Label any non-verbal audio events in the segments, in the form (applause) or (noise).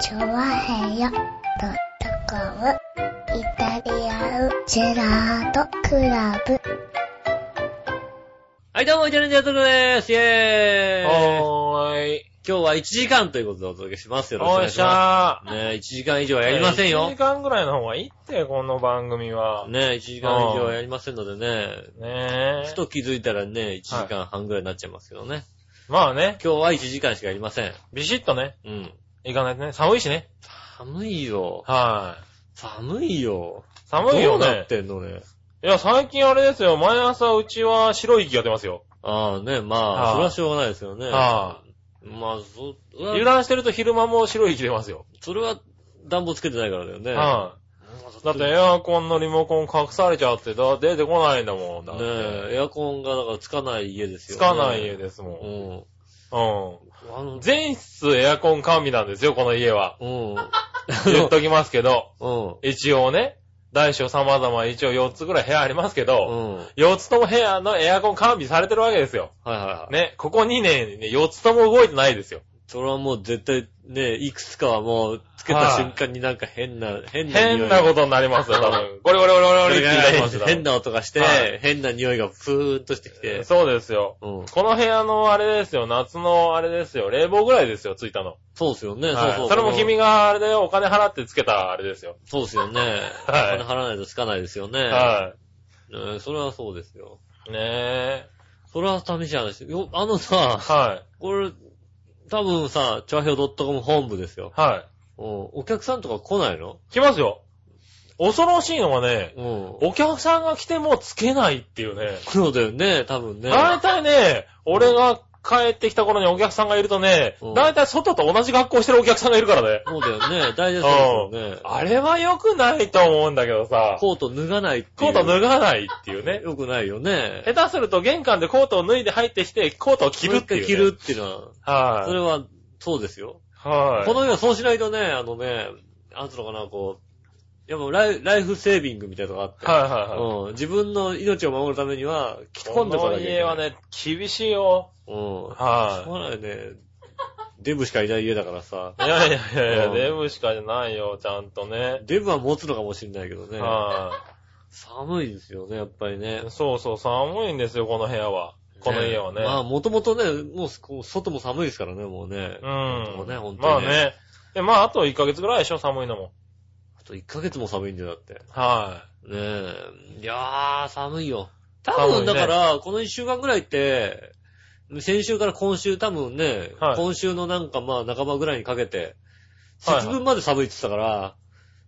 チョワヘヨドットコムイタリアンジェラートクラブ。はい、どうも、イタリアンジェラートクラブでーす。イェーイはーい。今日は1時間ということでお届けしますよ。よろしくおおいし願いしまゃす。ねえ、1時間以上はー。やりませんよ1時。間ぐらいの方がいいって、この番組は。ねねえ、1時間以上はやりませんのでね。え。ふと気づいたらね、1時間半ぐらいになっちゃいますけどね。まあね、今日は1時間しかやりません。ビシッとね、うん。行かないとね。寒いしね。寒いよ。はい。寒いよ。寒いよどうなっね。てんのね。いや、最近あれですよ。毎朝うちは白い息が出ますよ。ああね、まあ、はいそれはしょうがないですよね。はまあ、そ、油断してると昼間も白い息出ますよ。それは暖房つけてないからだよね。はい。だってエアコンのリモコン隠されちゃって、だ出てこないんだもん。だっねてえ、エアコンがだからつかない家ですよつね。かない家ですも。うんん。うん。あの、全室エアコン完備なんですよ、この家は。うん。(laughs) 言っときますけど。うん。一応ね、大小様々一応4つぐらい部屋ありますけうど、ん。はい4つとも部屋のエアコン完備されてるわけですよ。はいはい。ね、ここ2年にね、4つとも動いてないですよ。それはもう絶対ね、いくつかはもうつけた瞬間になんか変な、変な匂い変なことになりますよ、多分。(laughs) ゴリゴリゴリゴリゴリって言い出しますよ。変な音がして、はい変な匂いがふーっとしてきて。そうですよ。うん。この部屋のあれですよ、夏のあれですよ、冷房ぐらいですよ、ついたの。そうですよね。はいそうそう。それも君があれでお金払ってつけたあれですよ。そうですよね。(laughs) はいお金払わないとつかないですよね。はねそれはそうですよ。い。ねえ。それは寂しい話。よ、あのさ、はい。これ、多分さ、チョアヘオ .com 本部ですよ。はい。うん。お客さんとか来ないの？来ますよ。恐ろしいのがね、うん。お客さんが来てもつけないっていうね。そうだよね、多分ね。大体ね、俺が帰ってきた頃にお客さんがいるとねうん、大体外と同じ学校してるお客さんがいるからね。そうだよね。(laughs) 大体そうですよね。あれは良くないと思うんだけどさ、コート脱がないっていう。コート脱がないっていうね。よくないよね。下手すると玄関でコートを脱いで入ってきて、コートを着るっていう、ね。もう一回着るっていうのは、はい。それは、そうですよ。はい。この世はそうしないとね、あのね、なんつうのかな、こう、やっぱライライフセービングみたいなのがあって、はいはいはい。うん、自分の命を守るためには、着込んでここのなきゃいけない。家はね、厳しいよ。うん。しょはうがないね。デブしかいない家だからさ。い。いやいやいやいや、うんデブしかじゃないよ、ちゃんとね。デブは持つのかもしれないけどね。は寒いですよね、やっぱりねい。。そうそう、寒いんですよ、この部屋は。この家はね。まあ、もともとね、もう外も寒いですからね、もうね。うん。もうね、ほんとに、まあ。ね。で、まあ、あと1ヶ月ぐらいでしょ、寒いのも。あと1ヶ月も寒いんだよ、だって。はねえ。いやー、寒いよ。多分、だから、この1週間ぐらいって、先週から今週多分ね、はい今週のなんかまあ半ばぐらいにかけて、はいはい節分まで寒いって言ってたから、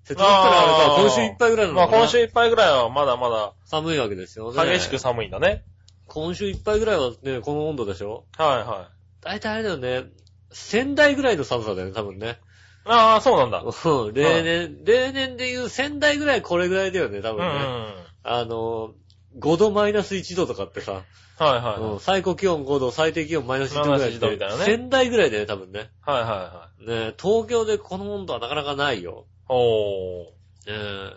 節分からあれか、あー今週いっぱいぐらいい。まあ、なのかな、今週いっぱいぐらいはまだま寒いわけですよね。だ激しく寒いんだね。今週いっぱいぐらいはね、この温度でしょはいはい。大体あれだよね、仙台ぐらいの寒さだよね、多分ね。ああ、そうなんだ。うん例年、例年で言う仙台ぐらいこれぐらいだよね、多うん。分ね。はいあの、5度マイナス1度とかってさ、はいうん最高気温5度、最低気温マイナス1度ぐらいマイナス1度みたいなね仙台ぐらいだよね、多分ね。はいはね東京でこの温度はなかなかないよ。いはい。おー。ね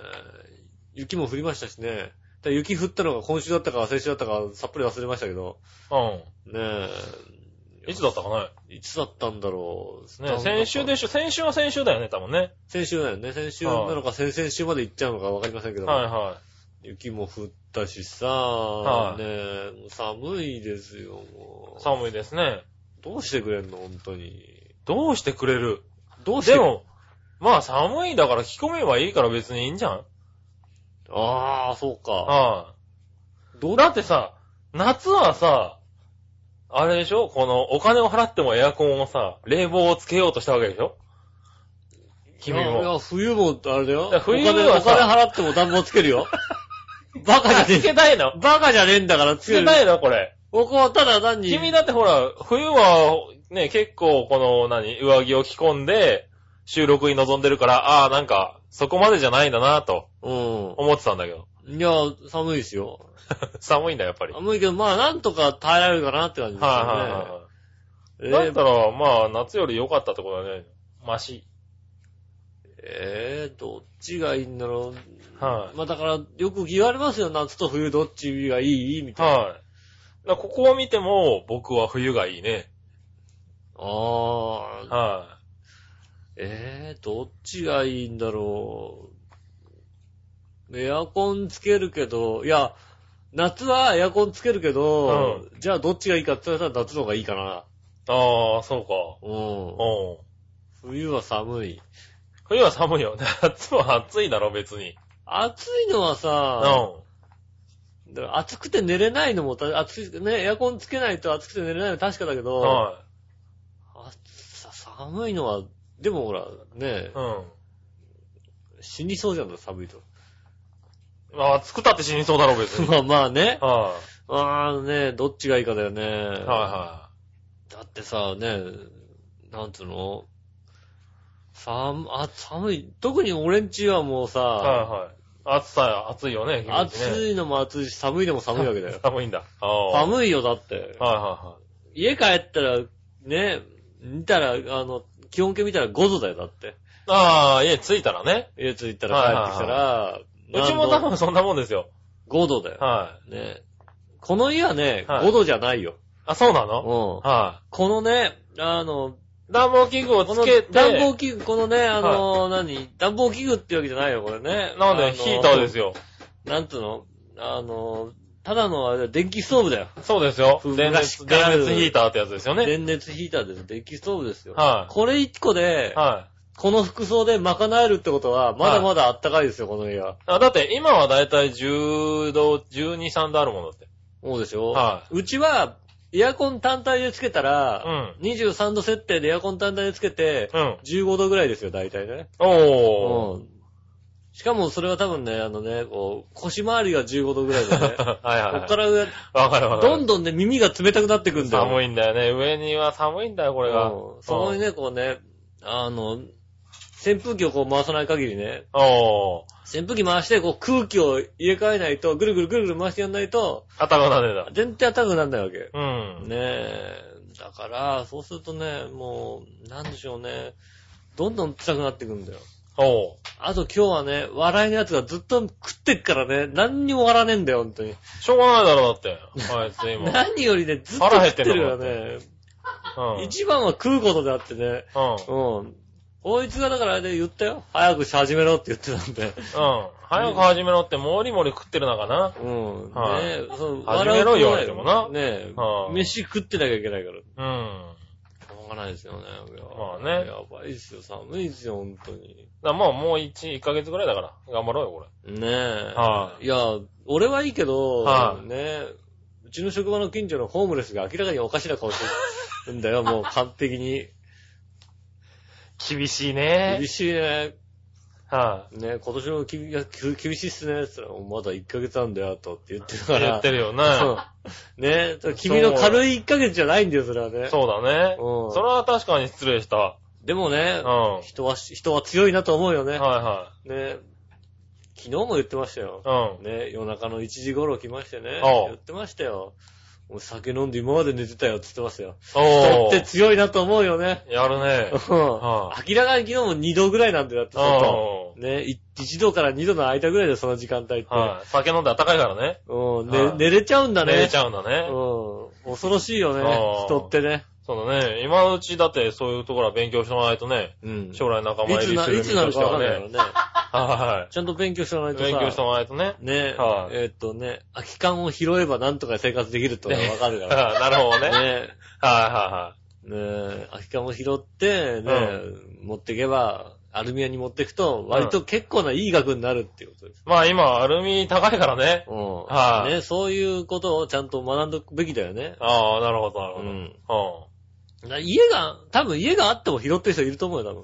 雪も降りましたしね。だ雪降ったのが今週だったか先週だったかさっぱり忘れましたけど。うねん。いつだったかね？いつだったんだろう。ね、先週でしょ？先週は先週だよね、多分ね。先週だよね。先週なのか先々週まで行っちゃうのかわかりませんけど。はいは雪も降ったしさ、はいねえ、もう寒いですよ、もい。う。寒いですね。どうしてくれんの、本当に。どうしてくれる？どうして？でも、まあ寒いんだから着込めばいいから別にいいんじゃんああ、そうか。はい。だってさ、夏はさ、あれでしょ？このお金を払ってもエアコンをさ、冷房をつけようとしたわけでしょ？君いやいも。や、冬も、あれだよ。冬はお金、おさ金払っても暖房つけるよ。(laughs) バカじゃつけねたいのえ。バカじゃねえんだからつける。つけたいのこれ。僕はただ単に。君だってほら、冬はね、結構この、何、上着を着込んで、収録に臨んでるから、ああ、なんか、そこまでじゃないんだなとう思ってたんだけど。ん。いや、寒いですよ。(laughs) 寒いんだ、やっぱり。はい寒いけど、まあ、なんとか耐えられるかなって感じですよね。はいはい。えーだったら、まあ、夏より良かったってことだね。マシ。えー、どっちがいいんだろう。はいまあだから、よく言われますよ。夏と冬どっちがいい？みたいな。はい。だからここを見ても、僕は冬がいいね。ああ。はえー、どっちがいいんだろう。エアコンつけるけど、いや、夏はエアコンつけるけど、じゃあどっちがいいかって言ったら夏の方がいいかな。ああ、そうか。うん。うん。冬は寒い。冬は寒いよ。(laughs) 夏は暑いだろ、別に。暑いのはうさ、ん。だから暑くて寝れないのもた、暑い、ね、エアコンつけないと暑くて寝れないのは確かだけど、は暑さ、寒いのは、でもほら、ねい。、うん。死にそうじゃん、寒いと。まあ、暑くたって死にそうだろ、別に。(laughs) まあまあね。はああね、どっちがいいかだよね。い。はだってさ、ね、なんつうの？寒、あ、寒い。特に俺んちはもうさ、いはい。はいはい。暑さ、暑いよね、君んちね暑いのも暑いし、寒いのも寒いわけだよ。(laughs) 寒いんだ。ああ。い。寒いよ、だって。はいは家帰ったら、ね、見たら、あの、気温計見たら5度だよ、だって。いはい。ああ、家着いたらね。家着いたら帰ってきたら、うちも多分そんなもんですよ。5度だよ。はい。ね。この家はね、はい5度じゃないよ。あ、そうなうのん。はこのね、あの、い。暖房器具をこのつけて、暖房器具、このね、あの、何？暖房器具ってわけじゃないよ、これね。なんで、あのヒーターですよ。なんつうの？あの、ただのあれだ電気ストーブだよ。そうですよ。風電熱、電熱ヒーターってやつですよね。電熱ヒーターです。電気ストーブですよ。はいこれ1個で、はい。この服装で賄えるってことは、まだまだあったかいですよ、この家は。あ、だって今はだいたい10度、12、3度あるものって。そうでしょ？はうちは、エアコン単体でつけたら、うん23度設定でエアコン単体でつけて、うん。15度ぐらいですよ、大体ね。おー。うん。しかもそれは多分ね、あのね、こう、腰回りが15度ぐらいでね、(laughs) はいはいはい。こっから上、わかるわかる。どんどんね、耳が冷たくなってくんだよ。寒いんだよね。上には寒いんだよ、これが。うんそこにね、こうね、あの、扇風機をこう回さない限りね、おー。扇風機回してこう空気を入れ替えないと、ぐるぐるぐるぐる回してやんないと、頭がねだ。全然暖かくならないわけ。うん。ねえ。だから、そうするとね、もう、なんでしょうね。どんどん辛くなってくんだよ。おう。あと今日はね、笑いのやつがずっと食ってっからね、何にも笑わねえんだよ、ほんとに。しょうがないだろ、だって。あいつ今。(laughs) 何よりね、ずっと食ってるよね。うん。一番は食うことであってね。うん。うん。こいつがだからね、言ったよ。早くし始めろって言ってたんで。うん。早く始めろって、もりもり食ってるのかな。うん。はいねえ、そう始めろ言われてもなねえ、はい飯食ってなきゃいけないから。しうん。ょうがないですよね。まあねやばいですよ。寒いですよ、ほんとに。だからもう、もう1、1ヶ月ぐらいだから、頑張ろうよ、これ。ねえ。はいや、俺はいいけど、はいねえ、うちの職場の近所のホームレスが明らかにおかしな顔してるんだよ、もう完璧に。厳しいね厳。しいね。はね今年もきいやき厳しいっすね。って言ったら、まだ1ヶ月なんだよ、とって言ってるい。から。言ってるよね。そうね君の軽い1ヶ月じゃないんだよ、それはね。そうだね。うんそれは確かに失礼した。でもねうん。、は人は、人は強いなと思うよね。いはね昨日も言ってましたよ。い。うん。ね夜中の1時頃来ましてね。言ってましたよ。もう酒飲んで今まで寝てたよって言ってましたよ。人。って強いなと思うよね。やるね。うんは明らかに昨日も2度ぐらいなんだよ、だって外。うね1度から2度の間ぐらいでその時間帯って。ん。はい。酒飲んで暖かいからね。うん、はいね寝れちゃうんだね。寝れちゃうんだね。うん。恐ろしいよねあー、人ってね。そうだね。今のうちだってそういうところは勉強してもらわないとね。うん。将来仲間入りするいつなるかわかんないからね。ね。はちゃんと勉強しておかないい。とさ。勉強してもらわないとね。ねはいえっとね、空き缶を拾えばなんとか生活できるってがわかるから。(laughs) なるほどね。はいねはねえ、空き缶を拾って、ね持っていけば、アルミ屋に持っていくと、割と結構ないい額になるっていうことです。いはい。まあ今、アルミ高いからね。うん。はいねそういうことをちゃんと学んどくべきだよね。ああ、なるほど、なるほど。うん。家が、多分家があっても拾ってる人いると思うよ、多分。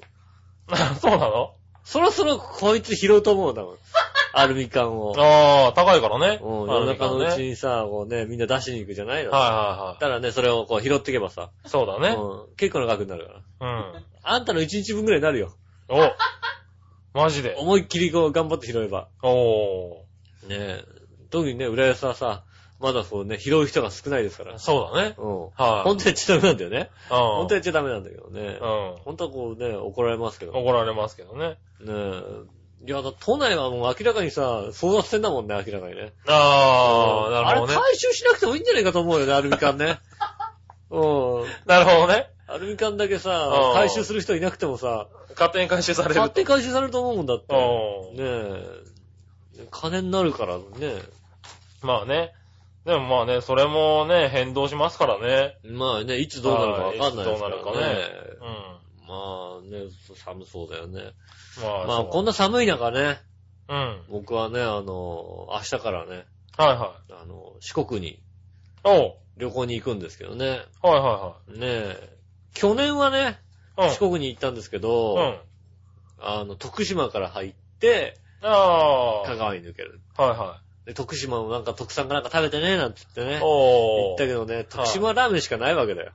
(laughs) そうなの？そろそろこいつ拾うと思うよ、多分。(laughs) アルミ缶を。ああ、高いからね。うん、夜中のうち。にさ、こうね、みんな出しに行くじゃないの？はいはたらね、それをこう拾っていけばさ、いはい。そうだね。うん、結構な額になるから。うん。あんたの1日分ぐらいになるよ。おマジで。思いっきりこう頑張って拾えば。おねえ。特にね、浦安はさ、まだこうね、拾う人が少ないですからー。。そうだね。うん。はい。本当やっちゃダメなんだよね。うん。本当やっちゃダメなんだけどね。うん。本当はこうね、怒られますけど。ね怒られますけどね。え。いや、だ都内はもう明らかにさ、争奪戦だもんね、明らかにね。ああ、なるほどね。あれ回収しなくてもいいんじゃないかと思うよね、アルミ缶ね。(laughs) うん。なるほどね。あアルミ缶だけさう、ん回収する人いなくてもさ、勝手に回収されると。買って回収されると思うもんだって。うんねえ。金になるからね。まあね。でもまあね、それもね、変動しますからね。まあね、いつどうなるかわかんないですからはいいつどうなるかねね。うん。まあね、寒そうだよね。まあ、まあこんな寒い中ね、うん。はい僕はね、あの、明日からね、はい。あの、四国におう。旅行に行くんですけどね。はいはねえ。去年はね、いはい。四国に行ったんですけど、うん。うん。あの、徳島から入って、ああ。香川に抜ける。はいはで、徳島もなんか特産がなんか食べてね、なんて言ってい。ね。おー。行ったけどね、徳島ラーメンしかないわけだよ。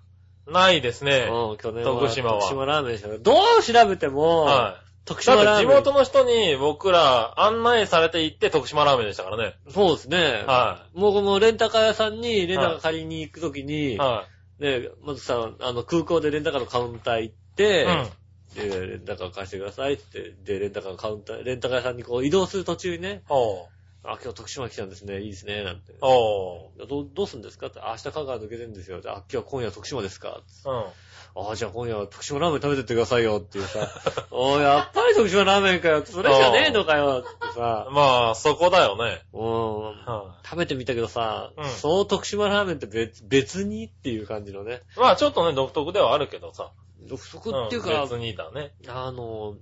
ないですね。うん、去年は。徳島は徳島ラーメンしかない。どう調べても、はい。徳島ラーメン。地元の人に僕ら案内されて行って徳島ラーメンでしたからね。そうですね。はもうこのレンタカー屋さんにレンタカー借りに行くときに、い。はね、まずさ、あの、空港でレンタカーのカウンター行っい。て、うん。で、レンタカー貸してくださいって、で、レンタカーのカウンター、レンタカー屋さんにこう移動する途中にね、おう。あ、今日徳島来たんですね、いいですね、なんて。おう。どうどうすんですか？って、あ明日香川抜けてるんですよ。あ、今日は今夜徳島ですか？うん。あ、じゃあ今夜は徳島ラーメン食べてってくださいよっていうさ、(laughs) おい、やっぱり徳島ラーメンかよ。それじゃねえのかよってさ、まあ、そこだよね。うん。は食べてみたけどさ、うんそう徳島ラーメンって別別にっていう感じのね。い。まあ、ちょっとね、独特ではあるけどさ。独特っていうか、ん別にだね。あの、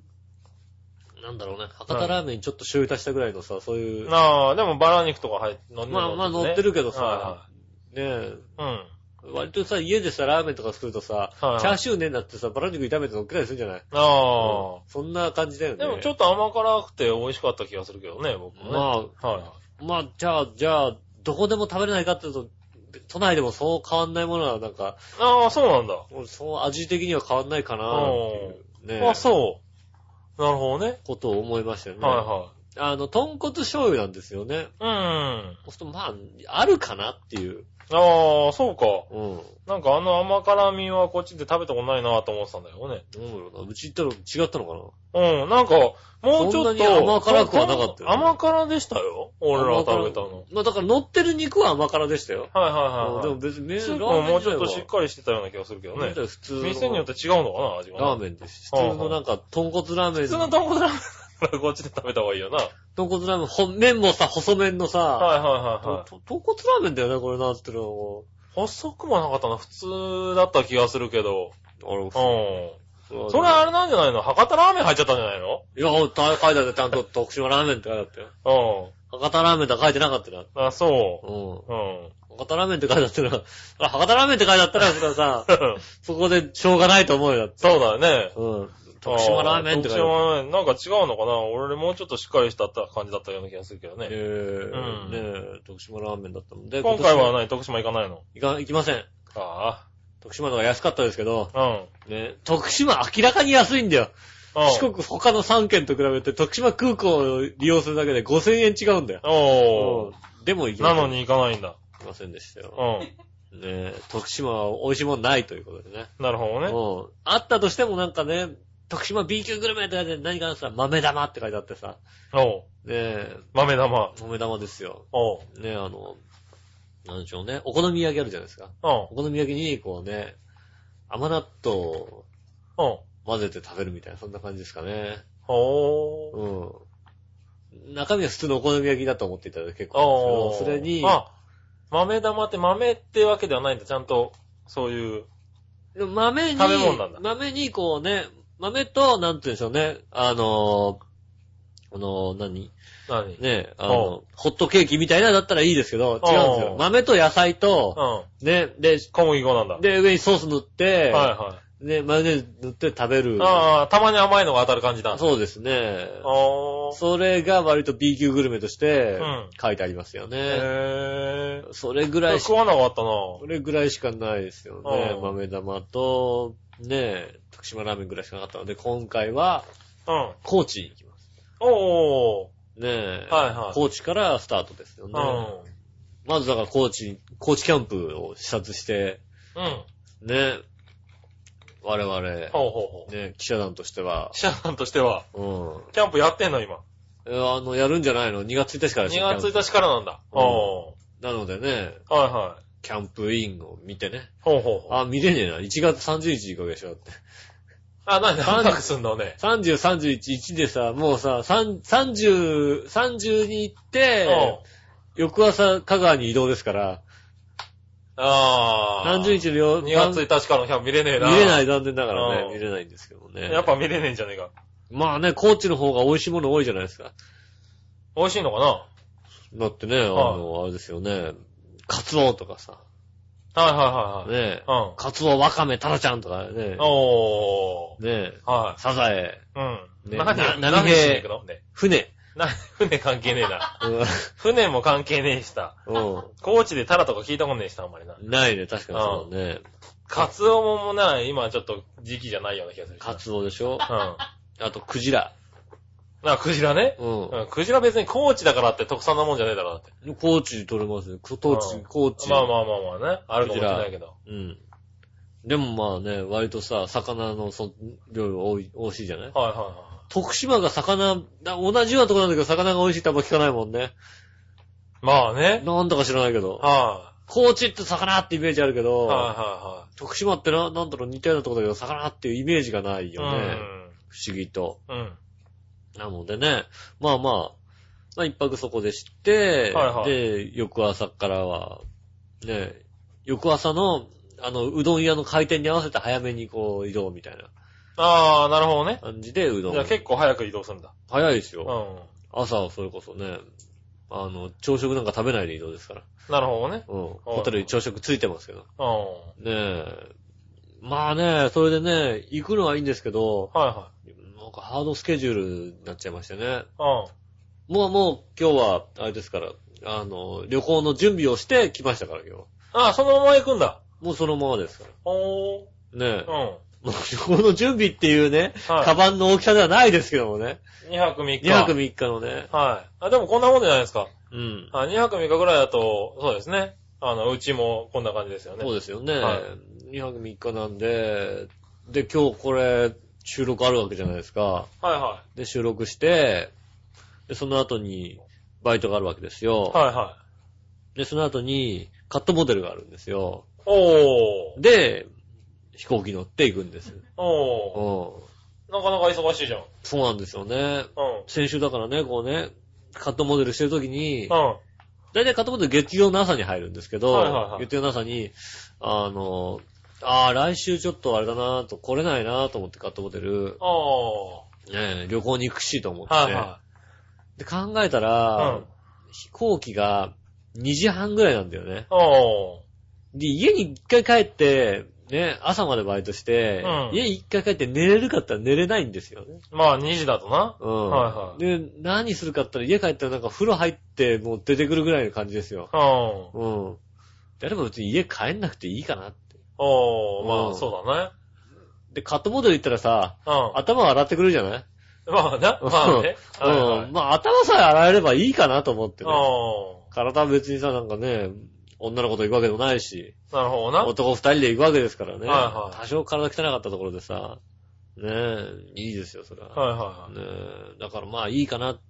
なんだろうね、博多ラーメンにちょっと醤油足したぐらいのさ、そういう、ああ、でもバラ肉とか入って、乗ってまあまあ乗ってるけどさはねえ。うん。割とさ、家でさ、ラーメンとか作るとさ、はいチャーシューねんだってさ、バラ肉炒めて乗っけたりするんじゃない？ああ。そんな感じだよね。でもちょっと甘辛くて美味しかった気がするけどね、僕もね。まあ、はまあ、じゃあ、じゃあ、どこでも食べれないかっていうと、都内でもそう変わんないものは、なんか、い。ああ、そうなんだ。そう味的には変わんないかなっていう、ね、あ、そう。なるほどね。ことを思いましたよね。はあの、豚骨醤油なんですよね。いはい。うん。そうすると、まあ、あるかなっていう。ああ、そうか。うん。なんかあの甘辛みはこっちで食べたことないなと思ってたんだよね。どうだろうな。うち行ったら違ったのかな？うん、なんか、もうちょっと。甘辛くはなかったよね甘辛でしたよ。俺ら食べたの。まあだから乗ってる肉は甘辛でしたよ。はいはいはいはい。でも別に麺スープももうちょっとしっかりしてたような気がするけどね。普通の店によって違うのかな、味が。ラーメンです。普通のなんか、豚骨ラーメン。普通の豚骨ラーメンだからこっちで食べた方がいいよな。はい豚骨ラーメン、ほ麺もさ、細麺のさ、はいはいはい。と豚骨ラーメンだよね、これなってるの。細くもなかったな。普通だった気がするけど。あれ、うん。そそれあれなんじゃないの？博多ラーメン入っちゃったんじゃないの？いや、書いてあって、ちゃんと徳島ラーメンって書いてあったよ。う博多ラーメンって書いてなかったよ。ん。あ、そうん。う。うん。博多ラーメンって書いてあったら、(laughs) あ、博多ラーメンって書いてあったら、それはさ、(laughs) そこでしょうがないと思うよ。そうだよね。うん。徳島ラーメンって書いてあ徳島ラーメン。なんか違うのかな？俺もうちょっとしっかりした感じだったような気がするけどる。えね。ー、ねえ、徳島ラーメンだったので、今回は今何徳島行かないの年行か、行きません。あ徳島の方が安かったですけど、あ。ね、徳島明らかに安いんだよ。うん。うん。四国他の3県と比べて徳島空港を利用するだけで5000円違うんだよ。おー。うんでも行きませんなのに行かないんだ。行きませんでしたよ。うん。ね徳島は美味しいもんないということでね。なるほどね。うん。あったとしてもなんかね、徳島 B 級グルメって書いて何かなさ、豆玉って書いてあってさ、おう。ねえ、豆玉。豆玉ですよ。おう。ねえ、あの、なんでしょうね、お好み焼きあるじゃないですか。うん。お好み焼きに、こうね、甘納豆をうん。混ぜて食べるみたいな、そんな感じですかね。おー。うん。中身は普通のお好み焼きだと思っていただいて結構。ですけど、それに、あ、豆玉って豆ってわけではないんだ。ちゃんと、そういう。でも豆に、食べ物なんだ豆にこうね、豆と、なんて言うんでしょうね、あのー、あのー、何？何？ね、あの、ホットケーキみたいなのだったらいいですけど、違うんですよお。豆と野菜と、うん。ね、で、小麦粉なんだ。で、上にソース塗って、はいはい。ね、マヨネーズ塗って食べる。ああ、たまに甘いのが当たる感じだ。そうですね。それが割と B 級グルメとしてうん書いてありますよね。へー。それぐらいし食わなかったなそれぐらいしかないですよね。うん豆玉と、ね、徳島ラーメンぐらいしかなかったので、今回はうん。高知に行きます。おー。ねはいはい高知からスタートですよね。うん。まずだから高知、高知キャンプを視察して、うん。ね、我々、ほうほうほう。ね、記者団としては、記者さんとしては、うん。キャンプやってんの今。えあの、やるんじゃないの ?2 月1日からで2すよ月1日からなんだ。うんおなのでね、ー。はいはキャンプインを見てね。ほうほうほう。あ、見れねえな。1月30日行くわけでしょ。だって。あ、なんで半額すんのね。30、31、1でさ、もうさ、3 30、30に行って、翌朝、香川に移動ですから、ああ。何十日のよ2月1日からのキャンプ見れねえな。見れない、残念ながらね、うん見れないんですけどもね。やっぱ見れねえんじゃねえか。まあね、高知の方が美味しいもの多いじゃないですか。美味しいのかな？だってね、あの、あれですよね、カツオとかさ、はいはいはいはい。ね、うん。カツオ、ワカメ、タラちゃんとかね、おー。ね、はサザエ、い。うん。ね何、な何しに行くのね。船、な、船関係ねえな。うん船も関係ねえしさ。う高知でタラとか聞いたことねえしさ、あんまりな。ん。ないね、確かにそうだね。カツオももな、今ちょっと時期じゃないような気がするし。カツオでしょ？うん。あと、クジラ。あ、クジラね。うんうん。クジラ別に高知だからって特産なもんじゃねえだろ、だって。高知で取れますよ。高知うん、高知。まあまあまあまあね。あるかもしれないけど。うん。でもまあね、割とさ、魚のそ量が多い、多いじゃない？はいはいは徳島が魚、な同じようなとこなんだけど魚が美味しいってあんま聞かないもんね。い。まあね。なんだか知らないけど。は高知って魚ってイメージあるけい。ど、はいは徳島ってな、なんだろう似たようなとこだけど魚っていうイメージがないいはい。よね。不思議と。うん。うん。なのでね、まあまあ、まあ一泊そこで知って、はいはいで、翌朝からは、ね、翌朝の、あの、うどん屋の開店に合わせて早めにこう移動みたいなああ、なるほどね。感じでうどん。じゃあ結構早く移動するんだ。早いですよ。うん。朝はそれこそね、あの、朝食なんか食べないで移動ですから。なるほどね。うん。ホテルに朝食ついてますけど。うん。ねえ。まあね、それでね、行くのはいいんですけど、はいはなんかハードスケジュールになっちゃいましてね。い。うん。もうもう今日は、あれですから、あの、旅行の準備をして来ましたから今日は。ああ、そのまま行くんだ。もうそのままですから。おー。ねえ。うん。もう旅行の準備っていうね、はいカバンの大きさではないですけどもね。2泊3日。2泊3日のね。はい。あ、でもこんなもんじゃないですか。うん。あ2泊3日ぐらいだと、そうですね。あの、うちもこんな感じですよね。そうですよね。はい2泊3日なんで、で、今日これ、収録あるわけじゃないですか。はいはで、収録して、で、その後に、バイトがあるわけですよ。い。はいはい。で、その後に、カットモデルがあるんですよ。おー。で、飛行機乗って行くんです。おうん。ー。なかなか忙しいじゃん。そうなんですよね。うん。先週だからね、こうね、カットモデルしてる時に、うん。だいたいカットモデル月曜の朝に入るんですけど、はいはいはい月曜の朝に、あの、ああ、来週ちょっとあれだなと、来れないなと思ってカットモデル、おー。ね、旅行に行くしと思って、はいはで考えたい。ら、うん。飛行機が2時半ぐらいなんだよね。おー。で、家に一回帰って、ね、朝までバイトして、うん家に一回帰って寝れるかったら寝れないんですよね。まあ2時だとな。うん。はいはいで、何するかって言ったら家帰ったらなんか風呂入ってもう出てくるぐらいの感じですよ。うん。うん。であれば別に家帰んなくていいかなって。おー。まうんあそうだね。で、カットモデル行ったらさ、うん。頭洗ってくるじゃない？まあな、まあね。(laughs) はいはうん。い。まあ頭さえ洗えればいいかなと思ってね。お体は別にさ、なんかね、女の子と行くわけでもないし、ー。なるほどな。男二人で行くわけですからね。はいはい多少体汚かったところでさ、ねえ、いいですよ、それは。はいはいはい。ねえ、だからまあいいかな、っ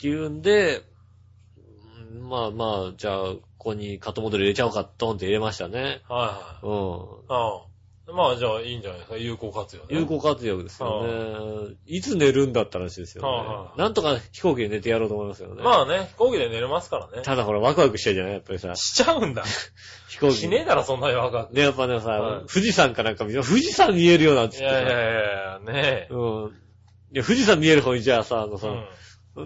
ていうんで、うんまあまあ、じゃあ、ここにカットモデル入れちゃおうか、ドンって入れましたね。はいうん。はい。うん。まあじゃあいいんじゃないですか。有効活用ね。有効活用ですよね。いつ寝るんだった話ですよはいはね。なんとか飛行機で寝てやろうと思いますよね。まあね、飛行機で寝れますからね。ただほら、ワクワクしちゃうじゃないやっぱりさ、しちゃうんだ。飛行機。しねえだろ、そんなにわかんで、やっぱねさ、はい富士山かなんか見て、富士山見えるようなってさ。いやいやいやねえ。うん。いや、富士山見える方にじゃあさ、あのさ、うん。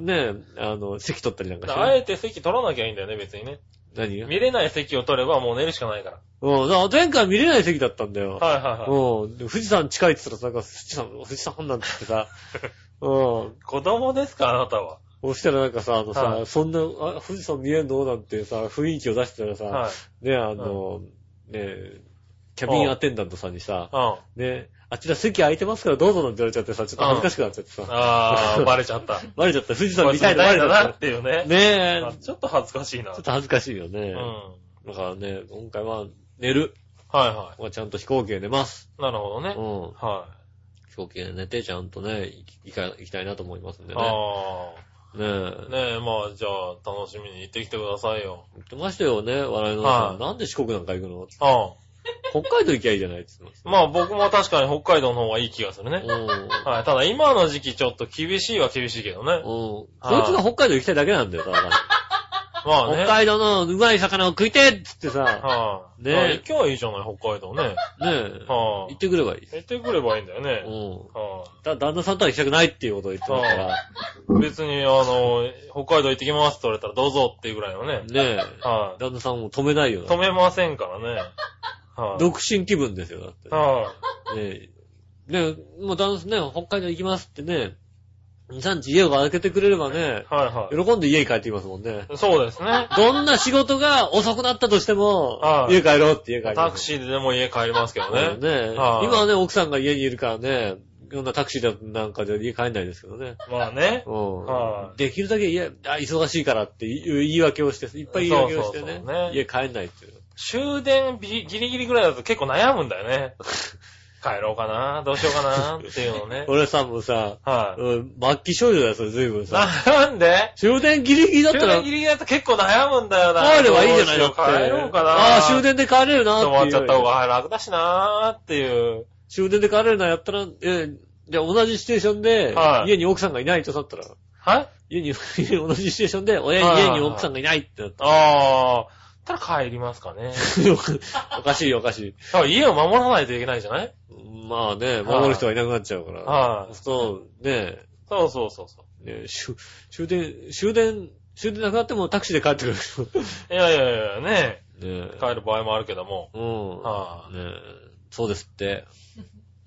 ねえ、あの、席取ったりなんかして。あえて席取らなきゃいいんだよね、別にね。何が？見れない席を取ればもう寝るしかないから。うん。だから前回見れない席だったんだよ。はいはいはい。うん。で富士山近いって言ったらさ、なんか富士山、富士山なんて言ってさ、(laughs) うん。子供ですか、あなたは。そしたらなんかさ、あのさ、はいそんな、あ、富士山見えんの？なんてさ、雰囲気を出してたらさ、はい。ね、あの、ね、キャビンアテンダントさんにさ、うん。ね、あちら席空いてますからどうぞなんて言われちゃってさ、ちょっと恥ずかしくなっちゃってさ、あー、(laughs) バレちゃった。バレちゃった。富士山見たいなのバレちゃっっていうねた。。ねえ、あちょっと恥ずかしいな。ちょっと恥ずかしいよね。うん。だからね、今回は寝る。はいはまあちゃんと飛行機で寝ます。い。なるほどね。うん。は飛行機で寝てちゃんとね、行き行か行きたいなと思いますんでい。ね。あねえ。ねえ、まあ、じゃあ、楽しみに行ってきてくださいよ。言ってましたよね、笑いのさん。はいなんで四国なんか行くの？うん。(laughs) 北海道行きゃいいじゃないって言ってまあ、僕も確かに北海道の方がいい気がするね。はい。ただ、今の時期ちょっと厳しいは厳しいけどね。うん。こいつが北海道行きたいだけなんだよ、だから。(laughs) まあね。北海道のうまい魚を食いてえっつってさ、はい。ねえ。行きゃいいじゃない、北海道ね。ねえ、は行ってくればいい。行ってくればいいんだようね。ん。はだ、旦那さんとは行きたくないっていうことを言ってますから。い。別に、あの、北海道行ってきますって言われたらどうぞっていうぐらいのね。ねえ、は旦那さんも止めないよい。。止めませんからね。はい。独身気分ですよ、だって。はねえ。ねえ、もう旦那さんね、北海道行きますってね、2、3日家を開けてくれればねい。、はいは喜んで家に帰ってきますもんね。い。そうですね。どんな仕事が遅くなったとしてもは、い家帰ろうって家帰ります。タクシーででも家帰りますけどね。ね。ねはい今はね、奥さんが家にいるからね、いろんなタクシーだなんかで家帰んないですけどね。まあね。うんはいできるだけ家、あ、忙しいからっていう言い訳をして、いっぱい言い訳をしてねそうそうそうね家帰んないっていう。終電ギギリギリぐらいだと結構悩むんだよね。(laughs) 帰ろうかなどうしようかなっていうのね。(laughs) 俺さ、もうさ、はい。うん末期少女だよ、それ随分さ。なんで？終電ギリギリだったら終電ギリギリだと結構悩むんだよな。帰ればいいじゃないのって。どうしよう帰ろうかなああ、終電で帰れるなっていう。止まっちゃった方が楽だしなーっていう。終電で帰れるなやったら、え、じゃあ同じステーションで、はい家に奥さんがいないとだったら、はい家に、(laughs) 同じステーションで、親はい家に奥さんがいないってなったら、ああ。たら帰りますかね。(laughs) おかしいおかしい。だから家を守らないといけないじゃない？まあね、守る人がいなくなっちゃうから。はい。そう、ねそうそうそうそね終終電、終電、終電なくなってもタクシーで帰ってくる。(laughs) いやいやいや、ねね帰る場合もあるけども。うん。はねそうですって。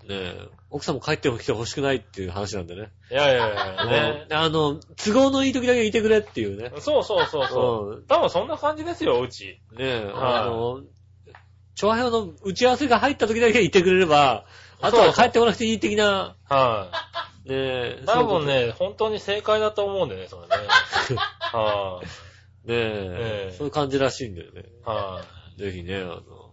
ね奥さんも帰ってきてほしくないっていう話なんでね。い。いやいやいや、ねうんあの、都合のいい時だけいてくれっていうね。そうそうそうそうう。多分そんな感じですよ、うち。ねえ、はいあの、調和表の打ち合わせが入った時だけいてくれれば、あとは帰ってこなくていい的な、はねえい。、多分ね、本当に正解だと思うんでね、それね。(laughs) はいねえええそういう感じらしいんだよね。い。はぜひね、あの、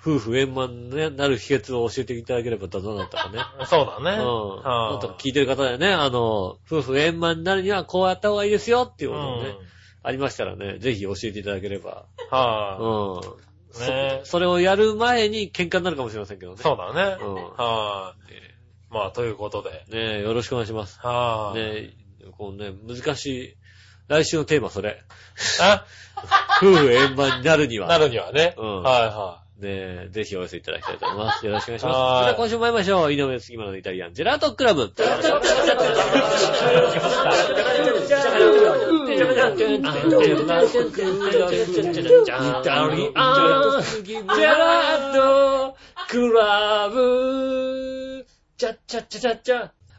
夫婦円満ね、なる秘訣を教えていただければどうだったかね。い。(laughs) そうだね。うん。はもっと聞いてる方でね、あの、夫婦円満になるにはこうやった方がいいですよっていううことをね、ん。ありましたらね、ぜひ教えていただければ。はうん。い。ねそそれをやる前に喧嘩になるかもしれませんけどね。そうだね。うんはい。まあ、ということで。ねえ、よろしくお願いします。はい。ねえ、こうね、難しい。来週のテーマそれ。あ (laughs) 夫婦円満になるには。なるにはね。うんはいはねえ、ぜひお寄せいただきたいと思います。よろしくお願いします。そ (laughs) はいれでは今週も参りましょう。井上杉村のイタリアンジェラートクラブ。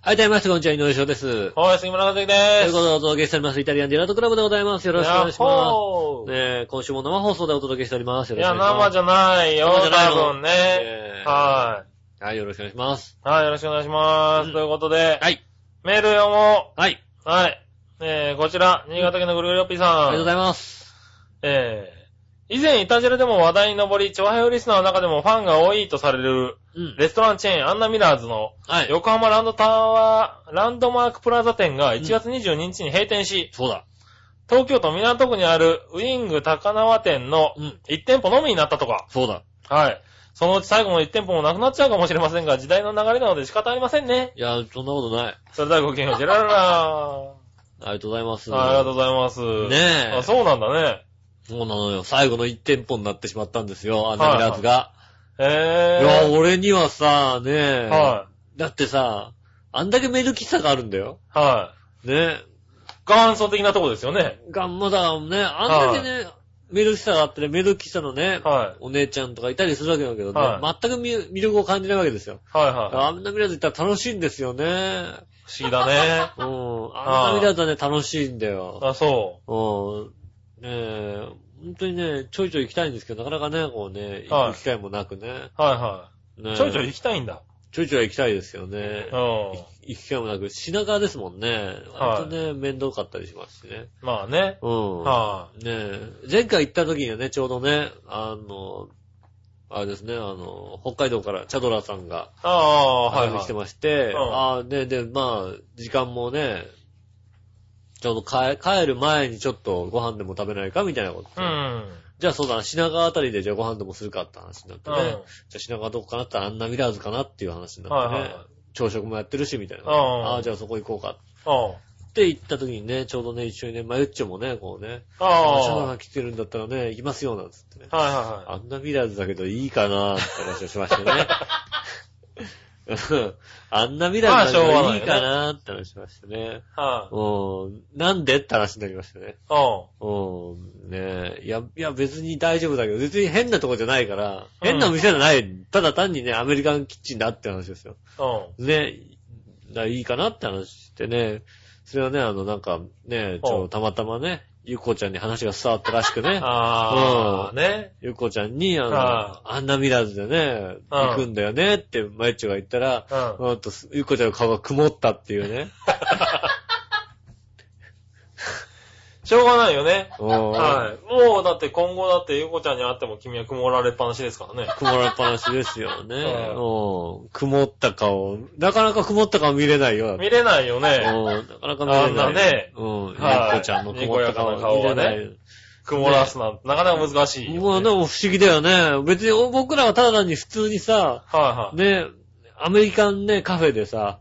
はい、どうもみなさんこんにちは、井上翔です。い。はい、杉村和樹とでいうす。ことでお届けしております、イタリアンジェラートクラブでございます。よろしくお願いしやっまほーす。ねえ、今週も生放送でお届けしております。よいや、ろしくお願いします。生じゃないよ、生じゃないの多分ね。えーははい、よろしくお願いします。い。はい、よろしくお願いします。うんということで、はい。メール読もはい。う。はい。えー、こちら、新潟県のぐるぐるよっぴーさん。ありがとうございます。えー、以前、イタジェラでも話題に上り、チョアヘオリスナーの中でもファンが多いとされる、うん。レストランチェーン、アンナミラーズの、はい。横浜ランドタワー、ランドマークプラザ店が1月22日に閉店し、そうだ。東京都港区にあるウィング高輪店のうん。1店舗のみになったとか。そうだ。はい。そのうち最後の1店舗もなくなっちゃうかもしれませんが、時代の流れなので仕方ありませんね。いや、そんなことない。それではごきげんよう、ジェラララ (laughs) ありがとうございます。ありがとうございます。ねえあ、そうなんだね。そうなのよ。最後の1店舗になってしまったんですよ、アンナミラーズが。いへや、ぇ俺にはさ、ねー。え。はだってさ、あんだけメール喫茶があるんだよ。い。はい。ね元祖的なとこですよね。がんまだね、あんだけね、メール喫茶があってね、メール喫茶のね、はお姉ちゃんとかいたりするわけだけどね、は全く魅魅力を感じないわけですよ。い。はいはあんなミラーズ行ったら楽しいんですよね。い。不思議だね。(laughs) うん。あんなミラーズはね、楽しいんだよ。あ、そうん。ねえ、本当にね、ちょいちょい行きたいんですけど、なかなかね、こうね、はい行く機会もなくね。う。はいはねい。ちょいちょい行きたいんだ。ちょいちょい行きたいですよねう。ん。行く機会もなく、品川ですもんね。割とね、面倒かったりしますしね。まあね。うん。はねえ、前回行った時にはね、ちょうどね、あの、あれですね、あの、北海道からチャドラーさんがああ、はいはい来て。まして、うんああ、ね、で、まあ、時間もね、ちょうど帰帰る前にちょっとご飯でも食べないかみたいなこと。うん。じゃあそうだな、品川あたりでじゃあご飯でもするかって話になってね。うんじゃあ品川どこかなってアンナミラーズかなっていう話になってね。はいはいはい朝食もやってるし、みたいな。うんああ、じゃあそこ行こうかうん。って言った時にね、ちょうどね、一緒にね、マユッチョもね、こうね、あああ、シャワーが来てるんだったらね、行きますよ、なんつってね。はいはあんなミラーズだけどいいかなって話をしましたね。(laughs) うんあんなミラーズだけどいいかなって話しましたね。い。はい。うん。なんでって話になりましたね。うん。うん。ねえ。いや、いや別に大丈夫だけど、別に変なとこじゃないから、変な店じゃない。ただ単にね、アメリカンキッチンだって話ですよ。うん。ねだいいかなって話してね。それはね、あの、なんか、ね、ちょ、うんたまたまね、ゆっこちゃんに話が伝わったらしくね。(laughs) ああ、ね。ゆっこちゃんに、あの、ああんなミラーズでね、うん行くんだよねって、マイッチョが言ったら、うん。うんと、ゆっこちゃんの顔が曇ったっていうね。(laughs) しょうがないよね。うんはい。もう、だって今後だってゆうこちゃんに会っても君は曇られっぱなしですからね。曇られっぱなしですよね。(laughs) ううん。曇った顔。なかなか曇った顔見れないよ。見れないよね。うん。なかなか見れない。あんなねうん。ゆっはいこちゃんの曇った顔見れない。曇らすなんて、なかなか難しい。もうでも不思議だよね。別に僕らはただ単に普通にさ、はいはい。ね、アメリカンね、カフェでさ。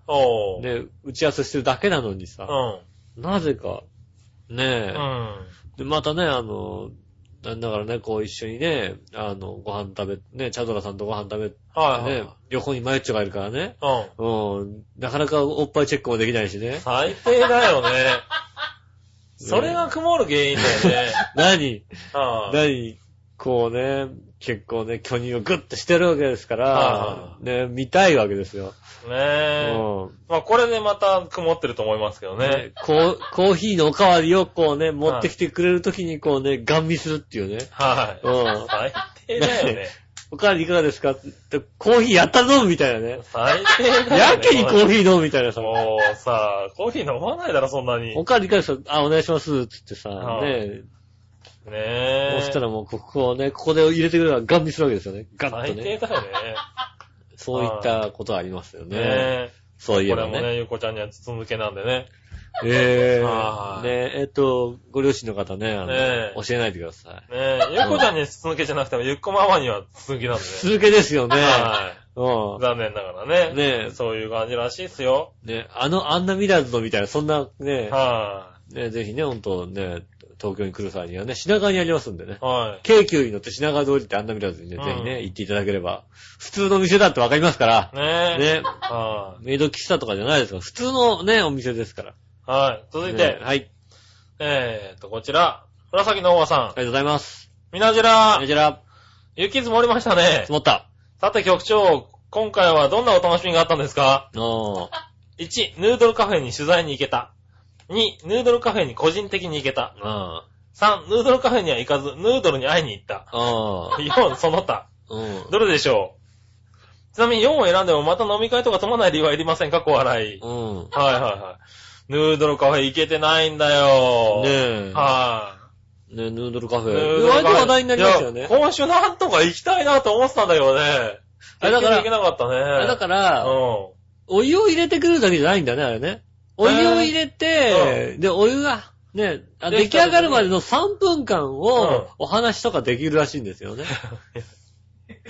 ね、打ち合わせしてるだけなのにさ、うん。なぜか、ねうん。で、またね、あの、なんだからね、こう一緒にね、あの、ご飯食べ、ね、チャドラさんとご飯食べてねはいはい。、横にマユッチョがいるからね、うん。うん、なかなかおっぱいチェックもできないしね。最低だよね。(laughs) それが曇る原因だよね。(laughs) 何？は何？こうね、結構ね、巨乳をグッとしてるわけですからは、ね、見たいわけですよ。い。ねえ。うんまあこれでまた曇ってると思いますけどねね。コーコーヒーのおかわりをこうね、持ってきてくれるときにこうね、ガン見するっていうね。はい。うん。最低だよね。(laughs) おかわりいかがですかってコーヒーやったぞみたいなね。最低だよね。やけにコーヒー飲むみたいなさ。もうさ、コーヒー飲まないだろ、そんなに。ねおかわりいかがですか？あ、お願いします。つってさ、はいねえ。そしたらもうここをね、ここで入れてくればガン見するわけですよね。ガッ最低とね。だよね。(laughs) そういったことはありますよねね。え。そういえばね。これもね、ゆうこちゃんには筒抜けなんでね。えー、はいねえっと、ご両親の方ね、あのねえ教えないでください。ねえ、ゆうこちゃんに筒抜けじゃなくても、ゆっこママには筒抜けなんでね。続けですよね。はうい。残念ながらね。ねえそういう感じらしいっすよ。ん。ね、あの、あんなミラーズのみたいな、そんなね、はね、ぜひね、ほんとね、東京に来る際にはね、品川にありますんでねい。。はい。京急に乗って品川通りってあんなミラーズにね、うんぜひね、行っていただければ、普通の店だってわかりますから、ねえ。ね、はい。メイド喫茶とかじゃないですから、普通のね、お店ですから。はい。続いねて、はい。えーと、こちら。紫のおばさん。ありがとうございます。みなじらこちら、雪積もりましたね積。もった。さて局長、今回はどんなお楽しみがあったんですか？おー。?1、ヌードルカフェに取材に行けた。2、ヌードルカフェに個人的に行けた。あ3、ヌードルカフェには行かず、ヌードルに会いに行った。あ。ああ。4、その他。うん。どれでしょう？ちなみに4を選んでもまた飲み会とか積まない理由はいりませんか？小笑い。うん。はいはいはい。ヌードルカフェ行けてないんだよ。ねえ。はねヌードルカフい。ェ。意外と話題になりますよねいや。今週なんとか行きたいなと思ってたんだけどね。あだから結局行けなかったね。あだから、うお湯を入れてくるだけじゃないんだね、あれね。お湯を入れて、で、お湯が、ね、出来上がるまでの3分間うんを、お話とかできるらしいんですよね。ん。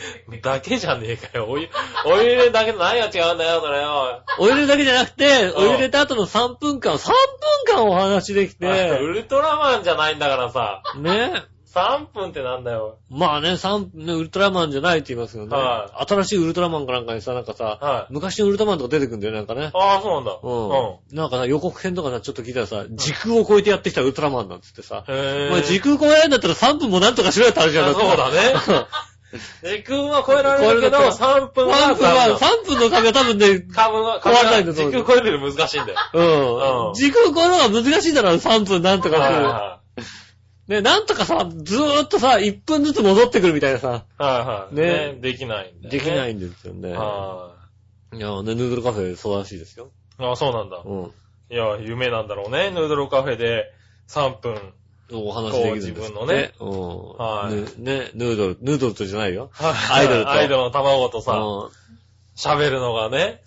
(laughs) だけじゃねえかよ。お湯、お湯入れるだけで何が違うんだよ、それよ。お湯入れるだけじゃなくて、んお湯入れた後の3分間、3分間お話できウて、(laughs) ルトラマンじゃないんだからさ。ね。3分ってなんだよ。まあね、三ね、ウルトラマンじゃないって言いますよね。は新しいウルトラマンかなんかにさ、なんかさ、はい。昔のウルトラマンとか出てくるんだよね、なんかね。ああ、そうなんだ。うん。なんかさ、予告編とかさ、ちょっと聞いたらさ、時空を超えてやってきたウルトラマンなんつってさ、うん。へお前時空超えられんだったら3分もなんとかしろよって話じゃん。あそうだね。時空は超えられるけど、超える3分は3分は、3分の壁は多分ね、変わらないんだ時空超えるより難しいんだよ。うん。うん時空超えるのが難しいだろ、3分なんとかする。はね、なんとかさ、ずーっとさ、1分ずつ戻ってくるみたいなさ、いはい。はいはい。ねね。できないんだよね。できないんですよね。はいや、ね、ヌードルカフェそうらしいですよ。い。ああ、そうなんだ。うん。いや、夢なんだろうね。ヌードルカフェで3分。お話できるんですこう自分のね。うん。はいぬね、ヌードル、ヌードルとじゃないよ。アアイドルと (laughs) アイドルの卵とさ、うん喋るのがね。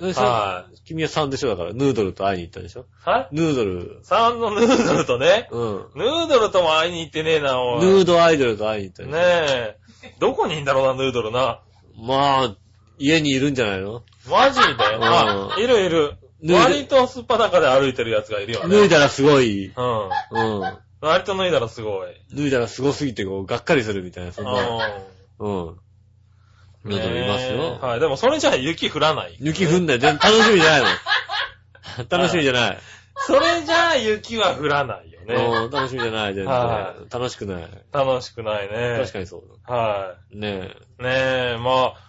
は君は3でしょだから、ヌードルと会いに行ったでしょ？い。はいヌードル、?3 のヌードルとね。うん。ヌードルとも会いに行ってねえな、おい。ヌードアイドルと会いに行ったねえ。どこにいんだろうな、ヌードルな。まあ、家にいるんじゃないの？マジで？あ、いるいる。脱いで割とすっぱだかで歩いてるやつがいるよね。脱いだらすごい、うん。うん。割と脱いだらすごい。脱いだらすごすぎて、こう、がっかりするみたいな、そんな、うん。うん。ヌードルいますねよえ。はい。でもそれじゃあ雪降らない。雪降んない。全然楽しみじゃないの。楽しみじゃない。それじゃあ雪は降らないよね。うん楽しみじゃない、全然は。楽しくない。楽しくないね。確かにそうはだ。ねい。ねえ、まあ、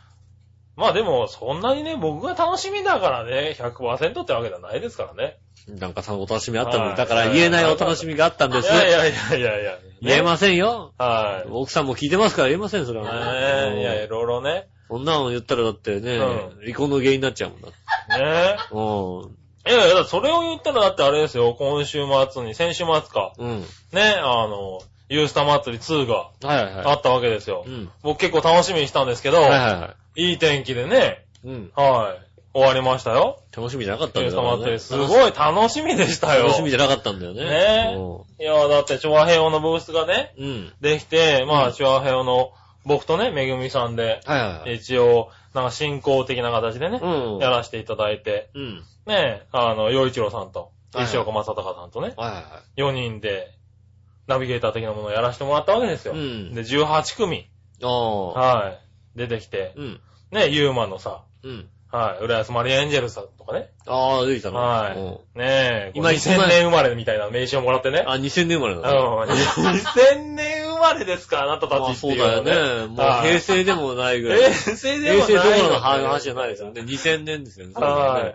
まあでも、そんなにね、僕が楽しみだからね、100%ってわけじゃないですからね。え。なんかさ、お楽しみあったのに、はいだから言えないお楽しみがあったんです。いやいやいやいやいや。言えませんよ。はい。奥さんも聞いてますから言えません、それは。ねえ、いや、いろね。そんなの言ったらだってね、う離婚の原因になっちゃうもんだ。ねうえ。いやいや、それを言ったらだってあれですよ、今週末に、先週末か。ん。うん。ね、あの、ユースタ祭り2がはいはいはい。あったわけですよう。ん。僕結構楽しみにしたんですけど、はいはいはいい天気でね、い。うん。はい。終わりましたよ。楽しみじゃなかったんユーだよスタ祭り。すごい楽しみでしたよ。楽しみじゃなかったんだよね。ねいや、だって、チョアヘオのブースがね、うん。うん。できて、まあ、うんチョアヘオの僕とね、めぐみさんで、はいはいはい。一応、なんか進行的な形でね、うん。やらせていただいて、うん。ね、あの、洋一郎さんと、石岡正隆さんとね、はいはいは4人で、ナビゲーター的なものをやらせてもらったわけですよ。うんで、18組。はい、出てきて、うん。ね、ユーマのさ、うん。はい、浦安マリアエンジェルさんとかね、ああ、出てきたのはいうんねえ、今2000年生まれみたいな名刺をもらってね。あ、2000年生まれうん、だね。2000年生まれですか、あなたたまあちっていうそうだよのね。ね。もうはい平成でもないぐらい。(laughs) 平成でもない平成どころのね話じゃないですよね。2000年ですよね。は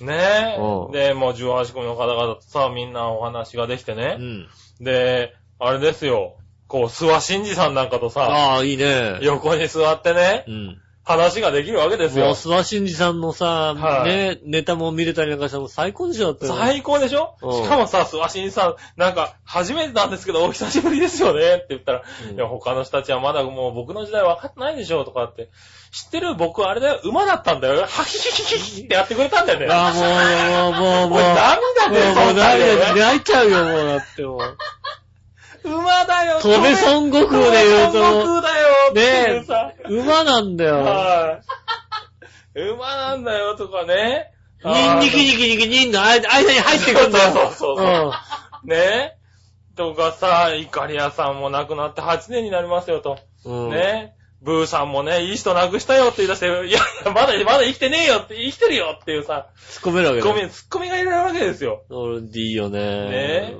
い。ねうんえ。で、もう18組の方々とさ、みんなお話ができてうね。ん。で、あれですよ。こう、諏訪真二さんなんかとさ、ああ、いいね。横に座ってね、うん。話ができるわけですよ。もう、諏訪真二さんのさ、はいね、ネタも見れたりなんかしたらもう最高でしょ、だって。最高でしょ？うんしかもさ、諏訪真二さん、なんか、初めてなんですけど、お久しぶりですよね？って言ったら、うんいや、他の人たちはまだもう僕の時代分かってないでしょとかって、知ってる僕あれだよ、馬だったんだよ。ハキヒキヒキってやってくれたんだよね。ああ、もう、もう、もう、もう。もう涙出もう、そうだ涙よ、ね。で泣いちゃうよ、もう、だってもう。馬だよ。飛べ孫悟空で言うと孫悟空だよっていうさ。馬なんだよ。はい。馬なんだよとかね。ニンニキニキニキニンの間間に入ってくんだよ。そうそうそうそうね。とかさ、イカリアさんも亡くなって8年になりますよと。うん。うん。ね。ブーさんもね、いい人亡くしたよって言い出して、いやまだ、まだ生きてねえよって、生きてるよっていうさ、突っ込めるわけツッコミ、だ。ツッコミがいるわけですよ。俺、いいよね。ね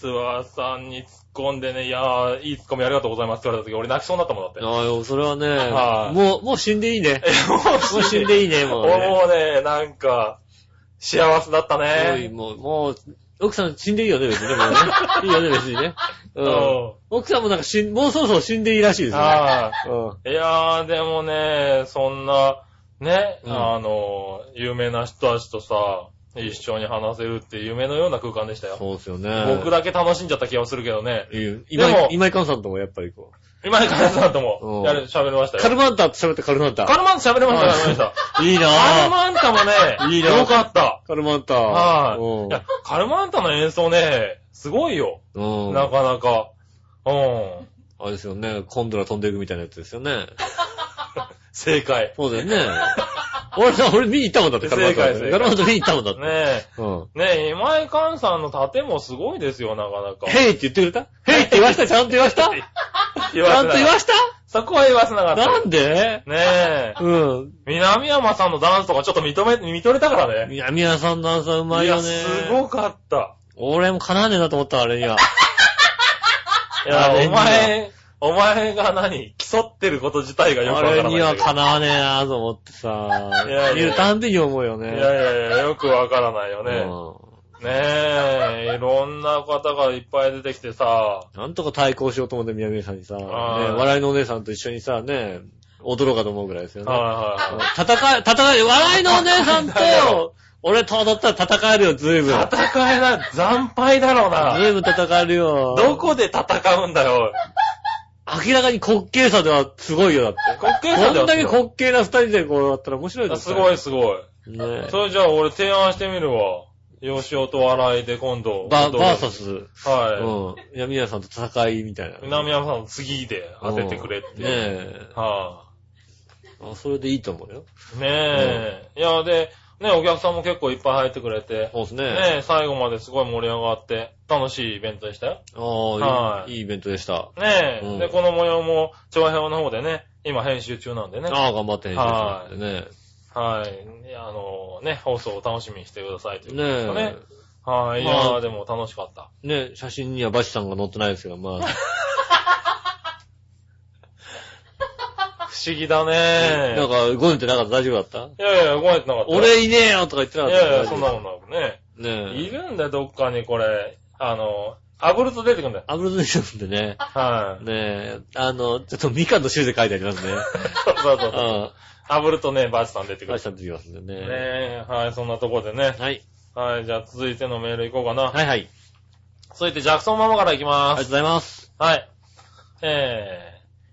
諏訪さんに突っ込んでね、いやー、いいツッコミありがとうございますって言われた時、俺泣きそうになったもんだって。ああ、それはね、はいもう、もう死んでいいね。え、もう死んでいいね、もうね。もうね、なんか、幸せだったね。もう、もう、奥さん死んでいいよね、別にね。もうね (laughs) いいよね、別にね。う。うんん。奥さんもなんか死ん、もうそろそろ死んでいいらしいですよ。はうん。い。いやー、でもね、そんな、ね、うんあの、有名な人たちとさ、一緒に話せるって夢のような空間でしたよ。そうですよね。僕だけ楽しんじゃった気がするけどね。いいよでも今井、寛さんともやっぱりこ今井かなさんとうんも、やる、喋りましたう。よ。カルマンタって喋ってカルマンタ。カルマンタ喋りました、喋りました。いいなカルぁ。マンタもね、いいなよかった。カルマンタ。はい。うんいや、カルマンタの演奏ね、すごいよ。うん。なかなか。うん。あれですよね。コンドラ飛んでいくみたいなやつですよね。(laughs) (laughs) 正解。そうだよね。俺さ、俺見に行ったもんだって、カルマンタ。正解見に行ったもんだって。ねうん。え。ねえ、今井寛さんの盾もすごいですよ、なかなか。ヘイって言ってくれた？ヘイって言わした？ちゃんと言わし (laughs) た？ちゃんと言わした？そこは言わせなかった。なんで？ねえ。うん。南山さんのダンスとかちょっと認め、見とれたからね。いや、宮さんのダンスはうまいよね。や、すごかった。俺もかなわねえなと思った、あれには。いや、お前、お前が何競ってること自体がよくわからないんだけど。にはかなわねえなと思ってさ。いやいや見るたんびに思うよね。いやいやいや、よくわからないよね。うねえ、いろんな方がいっぱい出てきてさ、んなんとか対抗しようと思って、宮宮さんにさ、ね、はい笑いのお姉さんと一緒にさ、ね、踊ろうかと思うぐらいですよね。はいはいはい。戦い、戦い、笑いのお姉さんと、(laughs) 俺と踊ったら戦えるよ、ずいぶん。戦えない、惨敗だろうな。ずいぶん戦えるよ。どこで戦うんだよ。明らかに滑稽さではすごいよ、だって。滑稽さではこんだけ滑稽な二人でこうやったら面白いですすごいすごい。ねそれじゃあ俺提案してみるわ。吉尾と笑いで今度。バ、バーサス、はうん。闇屋さんと戦いみたいな。い。南山さんの次で当ててくれって。うんねえ。はあそれでいいと思うよ。い。ねえ。いや、で、ね、お客さんも結構いっぱい入ってくれて。そうですね。ねえ、最後まですごい盛り上がって、楽しいイベントでしたよ。ああ、はいいい、いいイベントでした。ねえ。うんで、この模様も、調和表の方でね、今編集中なんでね。ああ、頑張って編集してね。はい。あのね、放送を楽しみにしてくださいということねですかね。はい。いやまあーでも楽しかった。ね写真にはバシさんが載ってないですけど、まあ、(laughs) 不思議だねなんか動いてなかった？大丈夫だった？いやいや、ごめんってなかったよ。俺いねえよとか言ってなかった？いやいや、そんなもんなくね。ねえ。いるんだよ、どっかにこれ。あの、炙ると出てくるんだよ。アブロディションでね、はい。ねえ、あの、ちょっとみかんの汁で書いてありますね。(laughs) そうそうそうう。ん。炙るとね、バチさん出てくる。バシさん出てきますんでね。ねえ、はい、そんなところでね。はい。はい、じゃあ続いてのメールいこうかな。はいはい。続いてジャクソンママからいきあまーす。りがとうございます。はい。えー、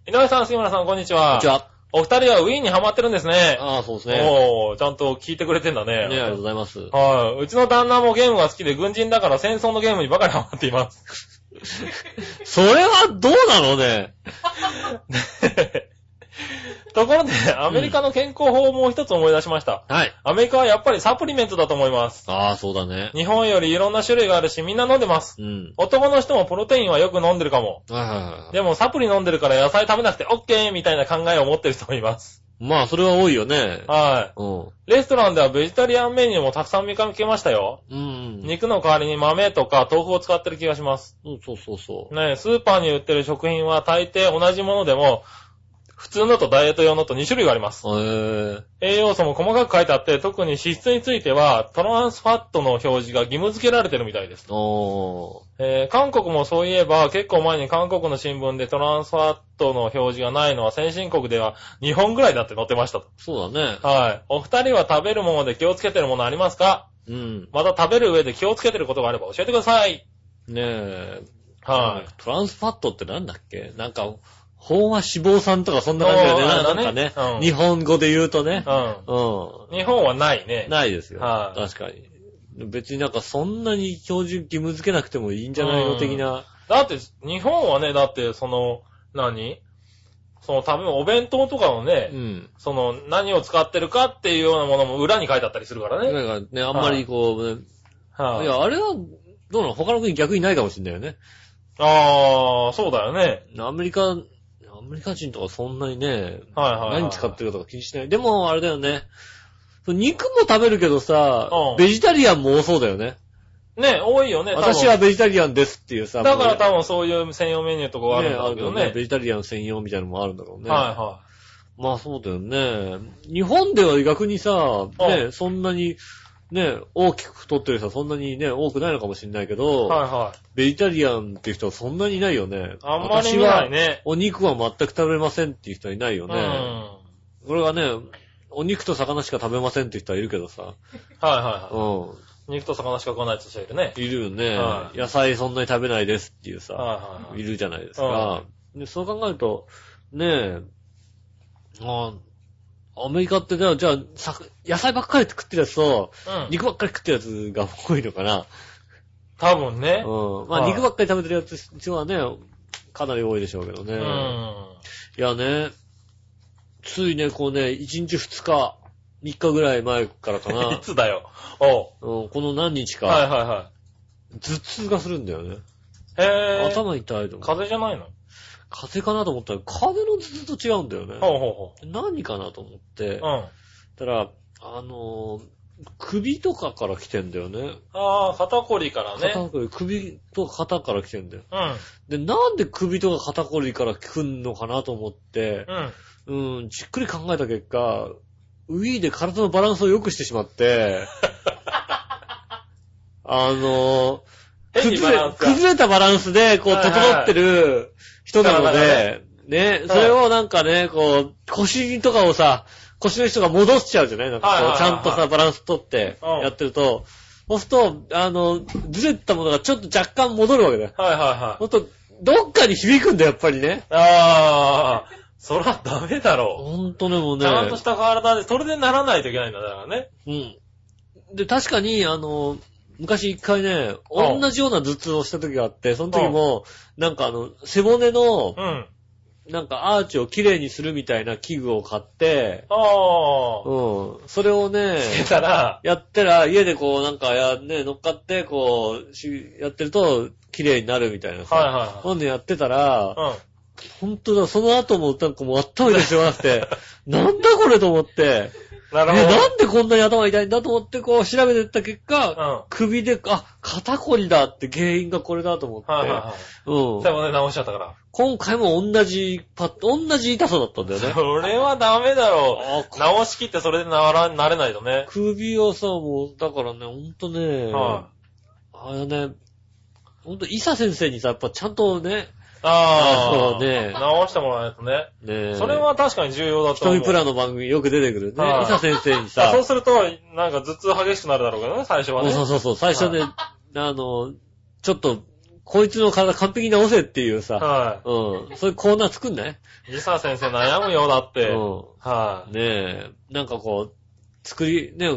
井上さん、杉村さん、こんにちは。こんにちは。お二人はウィーンにハマってるんですね。ああ、そうですね。おー、ちゃんと聞いてくれてんだね。ねありがとうございます。はい。うちの旦那もゲームが好きで軍人だから戦争のゲームにばかりハマっています。(laughs) (laughs) それはどうなのね？(laughs) ところで、アメリカの健康法をもう一つ思い出しました。はい。アメリカはやっぱりサプリメントだと思います。ああ、そうだね。日本よりいろんな種類があるしみんな飲んでます。うん。男の人もプロテインはよく飲んでるかも。はいはいはい。でもサプリ飲んでるから野菜食べなくて OK みたいな考えを持ってる人もいます。まあ、それは多いよね。はうん。い。レストランではベジタリアンメニューもたくさん見かけましたよ。うん。肉の代わりに豆とか豆腐を使ってる気がします。うん、そうそうそう。ねスーパーに売ってる食品は大抵同じものでも、普通のとダイエット用のと2種類があります。栄養素も細かく書いてあって、特に脂質については、トランスファットの表示が義務付けられてるみたいです。おー。えー韓国もそういえば、結構前に韓国の新聞でトランスファットの表示がないのは先進国では2本ぐらいだって載ってましたと。そうだね。はい。お二人は食べるもので気をつけてるものありますか？うん。また食べる上で気をつけてることがあれば教えてください。ねえ。はい。トランスファットってなんだっけ？なんか、飽和脂肪酸とかそんな感じだよね。なんかね、うん日本語で言うとね。ううん。日本はないねん。。ないですよ。はい確かに。別になんかそんなに標準義務付けなくてもいいんじゃないの的な。だって、日本はね、だって、その、何？その食べ、お弁当とかのね、うん。その、何を使ってるかっていうようなものも裏に書いてあったりするからね。なんかね、あんまりこう、ねはいいや、あれは、どうなの？他の国逆にないかもしれないよね。ああ、そうだよね。アメリカ、アメリカ人とかそんなにね、はいはいはい。何使ってるかとか気にしない。でも、あれだよね。肉も食べるけどさうん、ベジタリアンも多そうだよね。ね、多いよね。私はベジタリアンですっていうさ。だからも多分そういう専用メニューとかがあるんだけどね。けどね。ベジタリアン専用みたいなのもあるんだろうね。はいはまあそうだよね。日本では逆にさ、ね、そんなに、ね、大きく太ってる人はそんなにね、多くないのかもしれないけい。ど、はいはい。ベジタリアンっていう人はそんなにいないよね。あんまり見ないね。お肉は全く食べませんっていう人はいないようん。ね。はこれがね、お肉と魚しか食べませんっていう人はいるけどさ。いはいうはん。い。肉と魚しか食わない人いるね。いるよね、はい野菜そんなに食べないですっていうさ、はいはいはいいるじゃないですか。でそう考えると、ねえ、あアメリカってじゃあ、じゃあさ野菜ばっかり食ってるやつと、うん。肉ばっかり食ってるやつが多いのかな。多分ね。うん。まあ、はい肉ばっかり食べてるやつ一はね、かなり多いでしょうけどね。うん。いやね、ついね、こうね、1日2日、3日ぐらい前からかいな、(laughs) つだよ。おう。うん、この何日か、はいはいは頭痛がするんだよね。い。へぇー。頭痛いと思う。風邪じゃないの？風邪かなと思ったら、風邪の頭痛と違うんだよね。ほうほう何かなと思って、ほう。うん。たら、あのー首とかから来てんだよね。ああ、肩こりからね。肩こり、首とか肩から来てんだよ。うん。で、なんで首とか肩こりから来んのかなと思ってう、ん。うん、じっくり考えた結果、ウィーで体のバランスを良くしてしまって、(laughs) あのー変にバランスが崩れたバランスで、こう、整ってる人なので、ね、それをなんかね、こう、腰とかをさ、腰の人が戻しちゃうじゃない？なんかこう、ちゃんとさ、バランス取ってうんやってると、そうすると、あの、ずれたものがちょっと若干戻るわけだよ。はいはいはい。ほんと、どっかに響くんだよ、やっぱりね。ああ、そらダメだろほんとでもう。ね。ちゃんとした体で、それでならないといけないんだ、だからね。うん。で、確かに、あの、昔一回ね、うん同じような頭痛をした時があって、その時も、なんかあの、背骨のう、ん。なんかアーチをきれいにするみたいな器具を買って、ああ。うん。それをね、たら、やったら、家でこう、なんかや、ね、乗っかって、こう、しやってると、綺麗になるみたいなさ。はいはいはい今度やってたら、うん。本当だ、その後もなんかもう頭痛いでしょなくて、(laughs) なんだこれと思って、え、なるほど。なんでこんなに頭痛いんだと思って、こう調べてった結果、うん。首で、あ、肩こりだって原因がこれだと思って、はいはいはい。うん最。後ね、直しちゃったから。今回も同じパ同じ痛さだったんだよね。それはダメだろあう。直しきってそれでなら、なれないとね。首をさ、もう、だからね、ほんとね、はあのね、ほんと、伊佐先生にさ、やっぱちゃんとね、ああ。そうね直してもらわないとね。ねそれは確かに重要だと思う。瞳プラの番組よく出てくるね。はい伊佐先生にあさ (laughs) そう、すると、なんか頭痛激しくなるだろうけどね、最初はね。そうそうそう、最初ね、あの、ちょっと、こいつの体完璧に直せっていうさ、はうん、そういうコーナー作んない？い。リサ先生悩むよ、だって。うはい。ん。ねえ、なんかこう、作り、ね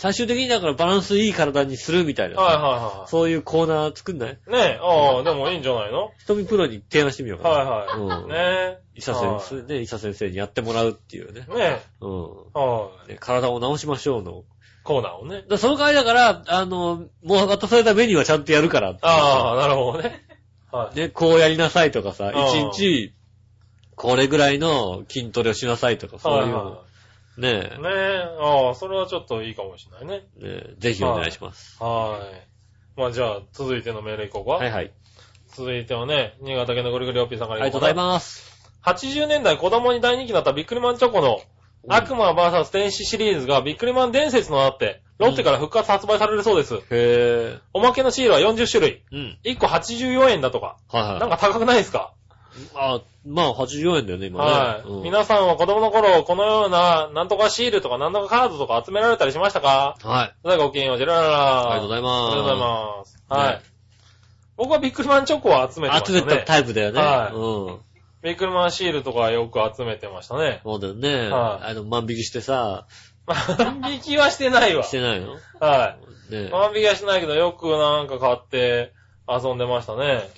最終的にだからバランスいい体にするみたいなさ、はいはそういうコーナー作んない？いはい。ねえ、ああ、でもいいんじゃないの？瞳プロに提案してみようかな。はいはい。うんねえ。伊佐先生、ね、伊佐先生にやってもらうっていうね。生。ねえ。うん。はい。ね体を治しましょうの。コーナーをねその代わりだから、あの、もう渡されたメニューはちゃんとやるからああ、なるほどね。はい。ね、こうやりなさいとかさ、一日、これぐらいの筋トレをしなさいとか、そういうの。はねいはい。ねえ、ああ、それはちょっといいかもしれないね。え、ねえぜひお願いします。はい。まあじゃあ、続いてのメールいこうか。はいはい。続いてはね、新潟県のぐるぐるおっぴーさんからありがとうございす。ます。80年代子供に大人気だったビックリマンチョコの悪魔 VS 天使シリーズがビックリマン伝説となって、ロッテから復活発売されるそうです。へえ。おまけのシールは40種類。うん。1個84円だとか。はいはい。なんか高くないですか？あ、まあ、84円だよね、今ね。はい、うん皆さんは子供の頃、このような、なんとかシールとかなんとかカードとか集められたりしましたか？はい。それではごきげんよう、ジェラララ。ありがとうございますありがとうございます。はい。ね僕はビックリマンチョコを集めてましたね。集めたタイプだよね。はいうん。ビックリマンシールとかよく集めてましたね。そうだよね。はいあの、万引きしてさ、万引きはしてないわし。てないの？はい。ね万引きはしてないけど、よくなんか買って遊んでましたね。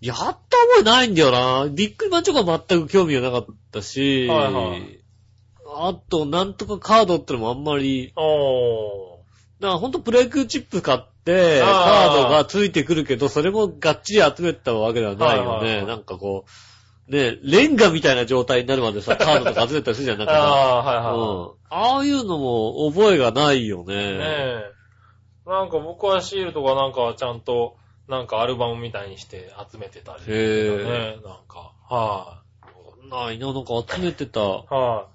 やった覚えないんだよな。ビックリマンチョコは全く興味がなかったし、はいはいあと、なんとかカードってのもあんまり、おだからほんとプロ野球チップ買って、カあーードがついてくるけど、それもがっちり集めたわけではないよね。はいはいはいなんかこう、ね、レンガみたいな状態になるまでさ、カードとか集めたりするじゃん、な。あ (laughs) あー、はいうんはああいうのも覚えがないよいはい。ねね。え。なんか僕はシールとかなんかちゃんと、なんかアルバムみたいにして集めてたりするね。なんか。はないな、なんか集めてた。い。は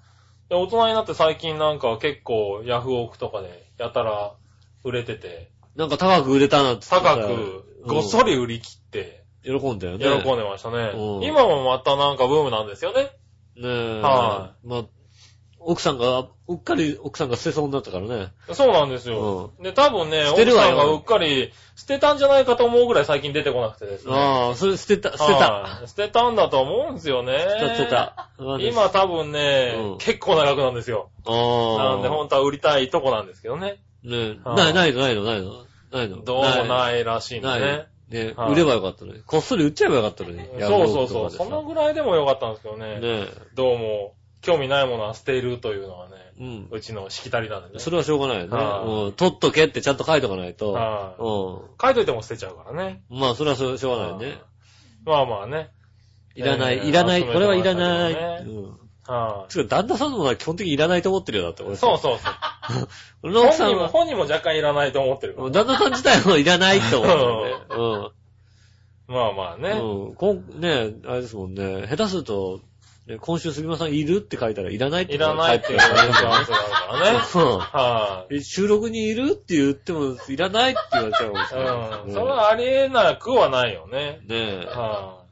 い。で、大人になって最近なんか結構ヤフオクとかでやたら売れてて、なんか高く売れたなって高くごっそり売り切ってうん喜んだよね。喜んでましたねうん。今もまたなんかブームなんですよね。ねえ。はまあ、奥さんが、うっかり奥さんが捨てそうになったからね。そうなんですよ。で、多分ね、奥捨てるわよさんがうっかり捨てたんじゃないかと思うぐらい最近出てこなくてですね。ああ、それ捨てた、捨てた。はい捨てたんだと思うんですよね。捨てた、捨てた。今多分ね、うん結構な額なんですよ。ああ。なんで本当は売りたいとこなんですけどね。ねはいない、ないの、ないの、ないの。ないの。どうもないらしいんでないね。ね。はい売ればよかったのに。こっそり売っちゃえばよかったのに。そうそうそう。そのぐらいでもよかったんですけどね。ねどうも、興味ないものは捨てるというのはね、うん。うちのしきたりなんでね。それはしょうがないよね。はいうん。取っとけってちゃんと書いとかないと。はう書いといても捨てちゃうからね。ん。まあ、それはしょうがないよね。まあまあね。いらない、えーいらない、これはいらない。うん。はつうか、旦那さんのは基本的にいらないと思ってるよ、だって。俺い。そうそうそう。(laughs) 俺の奥さ本人も、んは、本人も若干いらないと思ってる。旦那さん自体もいらないと思ってるね。(laughs) まあまあね。うん。うん。こん、ねあれですもんね。下手すると、ね今週杉村さんいるって書いたらいらないっていらないっていうチャンスがあるからね。うんはえ収録にいるって言っても、いらないって言われちゃうかもしい。れない。うん。それはありえなくはないよね。ねは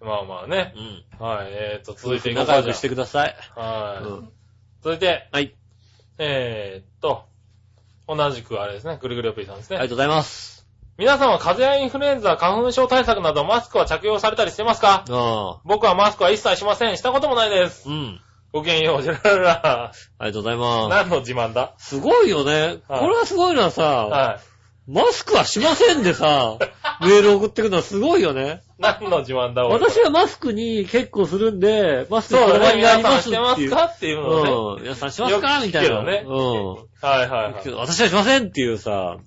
い。まあまあねえ。。うん。はい。えーと、続いていこうか。仲良くしてください。はい。うん。続いて、はい。えーっと、同じくあれですね、ぐるぐるよっぴーさんですね。ありがとうございます。皆さんは風邪やインフルエンザ、花粉症対策などマスクは着用されたりしてますか？ああ。僕はマスクは一切しません。したこともないです。うん。ごきげんよう、ジェラララ。ありがとうございます。何の自慢だ？すごいよね。はいこれはすごいのはさ、はい。マスクはしませんでさ、(laughs) メール送ってくるのはすごいよね。何の自慢だ、俺私はマスクに結構するんで、マスクそうだ皆りさんしてます。か？っていうのをね。うん。皆さんしますか？よく聞くみたいな。けどねうん。はいはいはい。私はしませんっていうさ、う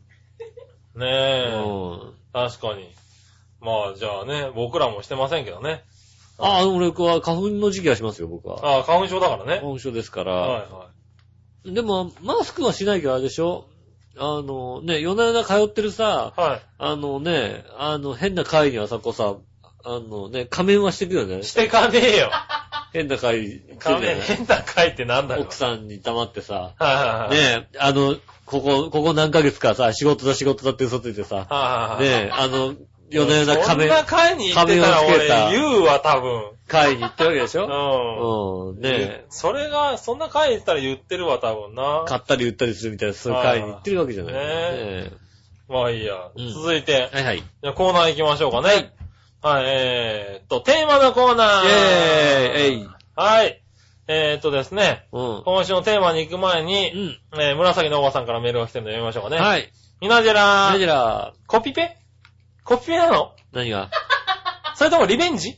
ねえ。ん。確かに。まあ、じゃあね、僕らもしてませんけどね。ああ、俺は花粉の時期はしますよ、僕は。ああ、花粉症だからね。花粉症ですから。はいはでも、マスクはしないけどあれでしょ？あの、ね、夜な夜な通ってるさ、い。はあのね、あの、変な会にはさ、こうさ、あのね、仮面はしてくよねい。。してかねえよ。変な会仮面変な回ってなんだよ。奥さんに黙ってさ、はいはいはい。ねえ、あの、ここ、ここ何ヶ月かさ、仕事だ仕事だって嘘ついてさ、はいはいはい。ねえ、あの、夜な夜な仮面、そんな回に行ってたら俺言うわ、多分。会に行ってるわけでしょ？うん。うん、ねそれが、そんな回行ったら言ってるわ、多分なえ、。買ったり売ったりするみたいな、そういう会に行ってるわけじゃない。ねねまあいいや。うん続いてえ、はいはい。イじゃあコーナー行きましょうかね。はい、えーっと、テーマのコーナー。ェーイえいはい。えーっとですね、うん。今週のテーマに行く前うに、ん。えー、紫のおばさんからメールが来てるので読みましょうかね。い。はい。みなじゃらナジー。ェラコピペ？コピペなの？何が？(laughs) それともリベンジ？っ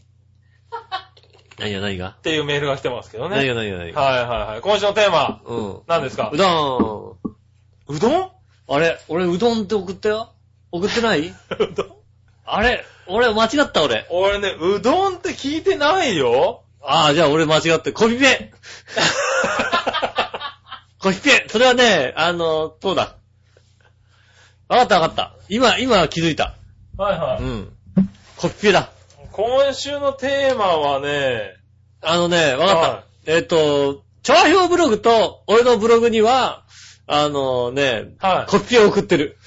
何が何が？ていうメールが来てますけどね。何が何が何が？はいはいはい。今週のテーマ、うん。何ですか？うどうどんん？あれ俺うどんって送ったよ送ってない？(laughs) うどん？あれ俺間違った俺。俺ね、うどんって聞いてないよ。ああ、じゃあ俺間違って、コピペ (laughs) コピペそれはね、あの、そうだ？わかったわかった。今、今気づいた。はいはい。うん。コピペだ。今週のテーマはね、あのね、わかった。はいえっ、と、調和表ブログと俺のブログには、あのね、はいコピペを送ってる。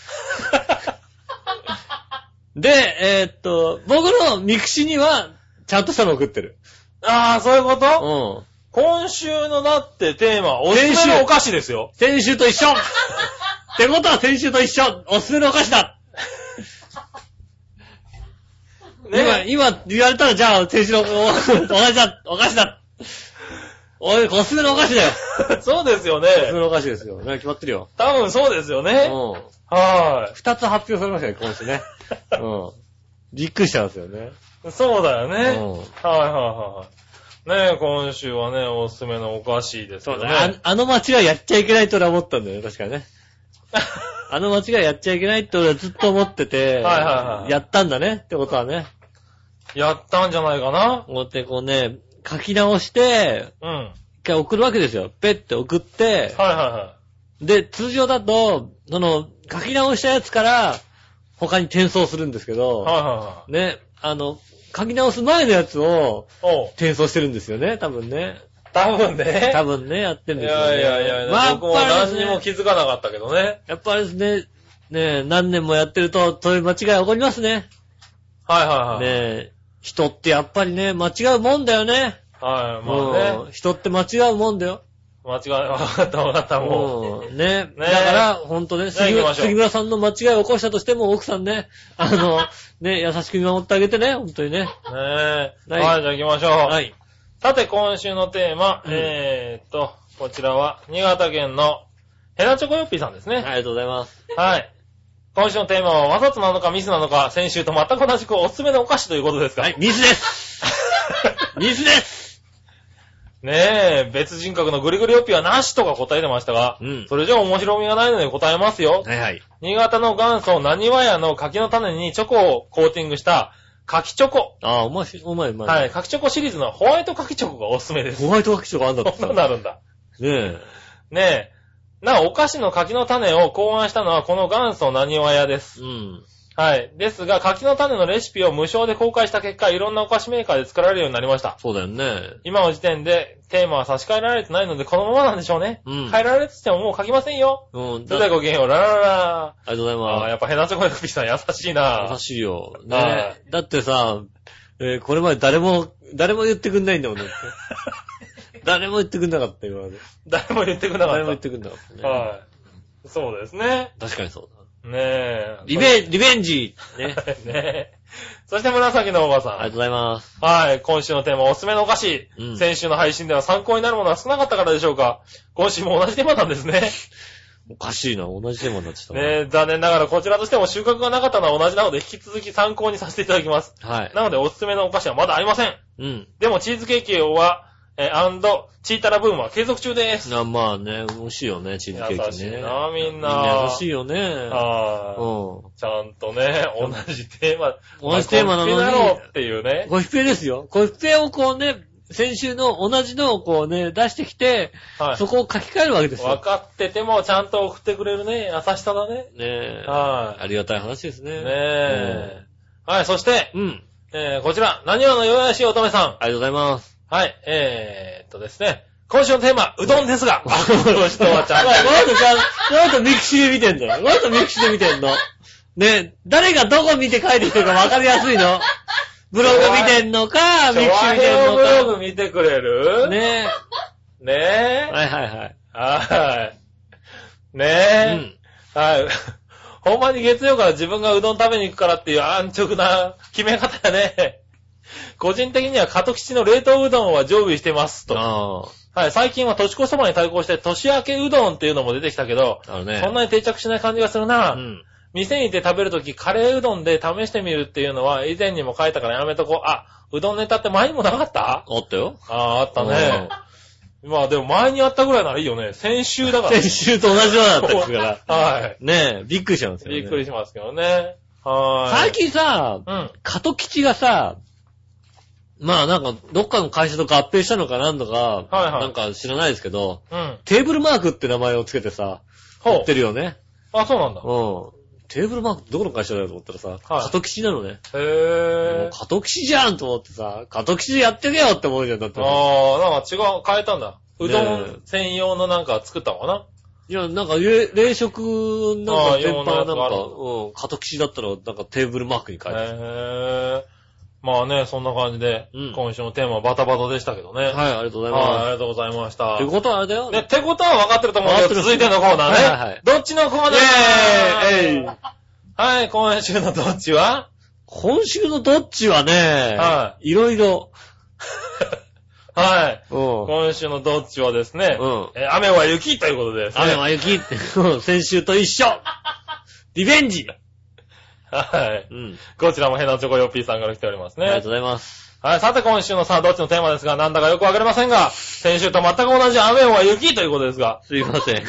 (laughs) で、えっ、と、僕のミクシには、ちゃんとしたの送ってる。ああ、そういうこうとん。今週のだってテーマ、おすすめのお菓子ですよ。先週と一緒。ってことは先週と一緒。おすすめのお菓子だ、ね。今、今言われたらじゃあ先週のおお菓子だ。お菓子だおい、おすすめのお菓子だよ。(laughs) そうですよおすすめね。のお菓子ですよ。ね、決まってるよ。多分そうですようね。ん。は二つ発表されましたね、今週ね。(laughs) うん。びっくりしたんですよね。い。そうだよね。うんはいはいはいはい。ねえ、今週はね、おすすめのお菓子ですよそうだね。ね。ああの間違いやっちゃいけないと俺は思ったんだよね、確かね。(laughs) あの間違いやっちゃいけないって俺はずっと思ってて、はいはいはいやったんだねってことはね。やったんじゃないかなこうやってこうね、書き直して、うん。はい一回送るわけですよ。ペッて送って、はいはで、通常だと、その、書き直したやつから、他に転送するんですけい。ど、はいはいはい。ね、あの、書き直す前のやつを。転送してるんですよね、多分ね。多分ね。多分ね、やってるんいですよね。やいやいや、まあ、僕も何にも気づかなかったけどね。やっぱりですね、ね何年もやってると、そういう間違い起こりますね。はいはいはい。ね人ってやっぱりね、間違うもんだよね。はい、まあね。うん人って間違うもんだよ。間違い、わかったわかった、もう。うんね。ねだから、ほんとね、杉村杉村さんの間違いを起こしたとしても、奥さんね、(laughs) あの、ね、優しく見守ってあげてね、ほんとにね。ねえ。はいはい、じゃあ行きましょう。はい。さて、今週のテーマ、うんえーっと、こちらは、新潟県のヘナチョコヨッピーさんですね。ありがとうございます。はい。今週のテーマは、わざとなのかミスなのか、先週と全く同じくおすすめのお菓子ということですか？はい、ミスです (laughs) ミスですねえ、別人格のぐりぐりヨッピーはなしとか答えてましたが、うんそれじゃ面白みがないので答えますよ。はいはい。新潟の元祖、なにわ屋の柿の種にチョコをコーティングした、柿チョコ。ああ、お前し、お前、お前。はい、柿チョコシリーズのホワイト柿チョコがおすすめです。ホワイトワキチョコあんだって (laughs) そさうなるんだ。ねえ。ねえ。なお、お菓子の柿の種を考案したのはこの元祖なにわ屋です。うん。はい。ですが、柿の種のレシピを無償で公開した結果、いろんなお菓子メーカーで作られるようになりました。そうだよね。今の時点でテーマは差し替えられてないので、このままなんでしょうね。うん変えられててももう書きませんよ。うん。それごきげんよう、ララララ。ありがとうございああ、まやっぱヘナチョコヨッピーさん優しいな優しいよ。はねだってさ、えーこれまで誰も、誰も言ってくんないんだもんね。(laughs) 誰も言ってくんなかったよ、今まで誰も言ってくれなかった。誰も言ってくんなかったね。はい。そうですね。確かにそうねえ。リベン、リベンジね。(laughs) ねえ。そして紫のおばさん。ありがとうございます。はい。今週のテーマ、おすすめのお菓子。うん先週の配信では参考になるものは少なかったからでしょうか。今週も同じテーマなんですね。おかしいな、同じテーマになっちゃったな。ねえ、残念ながらこちらとしても収穫がなかったのは同じなので、引き続き参考にさせていただきます。はい。なので、おすすめのお菓子はまだありません。うん。でも、チーズケーキは、えー、アンド、チータラブームは継続中です。なまあね、美味しいよね、チーズケーキね。優しいなみんなみんな優しいよね。はうい。ちゃんとね、同じテーマ。(laughs) 同じテーマなのにっちだろうっていうねん。。コヒペですよ。コヒペをこうね、先週の同じのをこうね、出してきて、はい。そこを書き換えるわけですよ。分かってても、ちゃんと送ってくれるね。優しさだね。ねえ。はいありがたい話ですね。ねえ。はい、そして、うん。うん。えー、こちら、何話のよやしい乙女さん。ありがとうございます。はい、えーっとですね。今週のテーマ、うどんですが。この人はちゃんおい、なんでさ、なんでミクシーで見てんだよ。なんでミクシーで見てんのね誰がどこ見て書いてきてるか分かりやすいのブログ見てんのか、と、ミクシー見てんブロのグ見てくれる？か。ねねえ。え。はいはいはい。はい。うねえ。ん。はい。(laughs) ほんまに月曜から自分がうどん食べに行くからっていう安直な決め方やね。個人的には加藤吉の冷凍うどんは常備してますと。あはい、最近は年越しそばに対抗して年明けうどんっていうのも出てきたけど、ね。そんなに定着しない感じがするな。うん。店に行って食べるときカレーうどんで試してみるっていうのは以前にも書いたからやめとこう。あ、うどんネタって前にもなかった？あったよ。ああ、あったね。まあでも前にあったぐらいならいいよね。先週だから。先週と同じようだったから。(laughs) はねえ、びっくりしちゃうんですい。よ、ね。びっくりしますけどね。はい。最近さ、うん。加藤吉がさ、まあなんか、どっかの会社と合併したのかなんとか、はいはいなんか知らないですけど、うん。テーブルマークって名前をつけてさ、ほ売ってるよね。う。あ、そうなんだ。うん。テーブルマークってどこの会社だよと思ったらさ、加藤吉なのね。へもぇう加藤吉じゃんと思ってさ、加藤吉でやってけよって思うじゃん、だって。ああ、なんか違う、変えたんだ。うどねん専用のなんか作ったのかな？いや、なんか、冷冷食なんか全般なんか、うん、加藤吉だったら、なんかテーブルマークに書いてある。へぇまあね、そんな感じで、うん今週のテーマはバタバタでしたけどね。はい、ありがとうございはい、あまりがとうございました。す。ってことはあれだよ。ね、ってことは分かってると思うけど、分かってる続いてのコーナーね。はいはいはいどっちのコーナーイェーイえいはい、今週のどっちは？今週のどっちはね、。はいろいろ。(laughs) はい。うん。今週のどっちはですね、うんえー雨は雪ということでですね。雨は雪って、う (laughs) ん先週と一緒リベンジはい。うん。こちらもヘナチョコヨッピーさんから来ておりますねありがと。うございます。はい、さて今週のさあどっちのテーマですが、なんだかよくわかりませんが、先週と全く同じ雨は雪ということですが、すいません。(laughs) ね。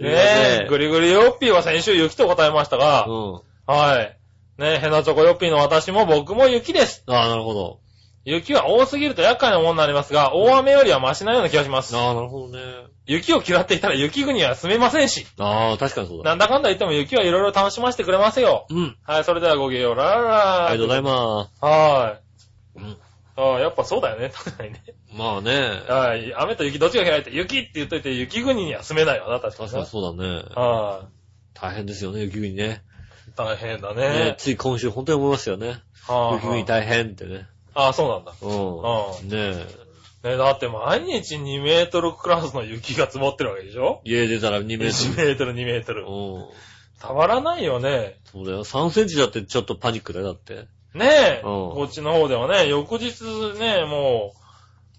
え、ぐりぐりヨッピーは先週雪と答えましたが、うん。はい。ねえ、ヘナチョコヨッピーの私も僕も雪です。ああ、なるほど。雪は多すぎると厄介なものになりますが、大雨よりはマシなような気がします。ああ、なるほどね。雪を嫌っていたら雪国は住めませんし、ああ、確かにそうだ。なんだかんだ言っても雪はいろいろ楽しませてくれますよ。うん。はい、それではごきげんよう、ラララありがとうございます。す。はうん。い。ああ、やっぱそうだよね、確かにね。まあね。はい。雨と雪どっちが嫌いって、雪って言っといて雪国には住めないわな、確かに確かにそうだね。は大変ですよね、雪国ね。い。大変だねね。つい今週本当に思いましたよね。はい雪国大変ってね。ああ、そうなんだ。うん。ねえ。ねだって毎日2メートルクラスの雪が積もってるわけでしょ？家出たら2メー ?1 トメートル、2メートルル。。うん。たまらないよね。そうだよ。3センチだってちょっとパニックだよ、だって。ねえ、うんこっちの方ではね、翌日ね、もう、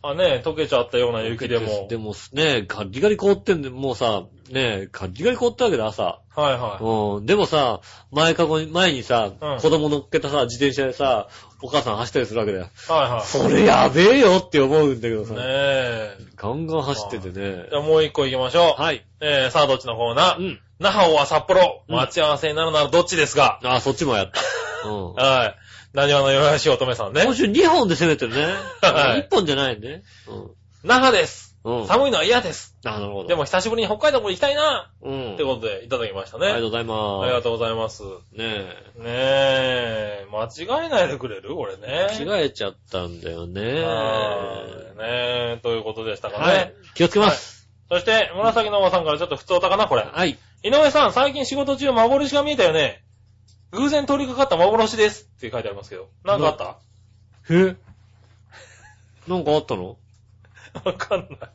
あ、ね、溶けちゃったような雪でも。でもね、ガリガリ凍ってんで、もうさ、ね、ガリガリ凍ったわけだ、朝。はいはい。うん。でもさ、前かごに、前にさ、うん子供乗っけたさ、自転車でさ、お母さん走ったりするわけだよ。はいはそれやべえよって思うんだけどい。さ。ねえ。ガンガン走っててねじ。ゃあもう一個行きましょう。はい。えー、さあどっちのコーナー、うん。那覇は札幌、うん待ち合わせになるならどっちですか、あ、そっちもやった。(laughs) うん。はい。何話のよやし乙女さんね今。週2本で攻めてるね。(laughs) はい1本じゃないね。那覇です。うん。うん。寒いのは嫌です。あ、なるほど。でも久しぶりに北海道も行きたいな、うん。ってことでいただきましたね。ありがとうございます。ありがとうございます。ねねえ、間違えないでくれる？俺ね。え。間違えちゃったんだよね。はいねえ、ということでしたかね。はい。気をつけます。そして、紫のおばさんからちょっと普通おたかな、これ。はい。井上さん、最近仕事中幻が見えたよね。偶然通りかかった幻ですって書いてありますけど。なんかあった？え？なんかあったの？(laughs) わかんない。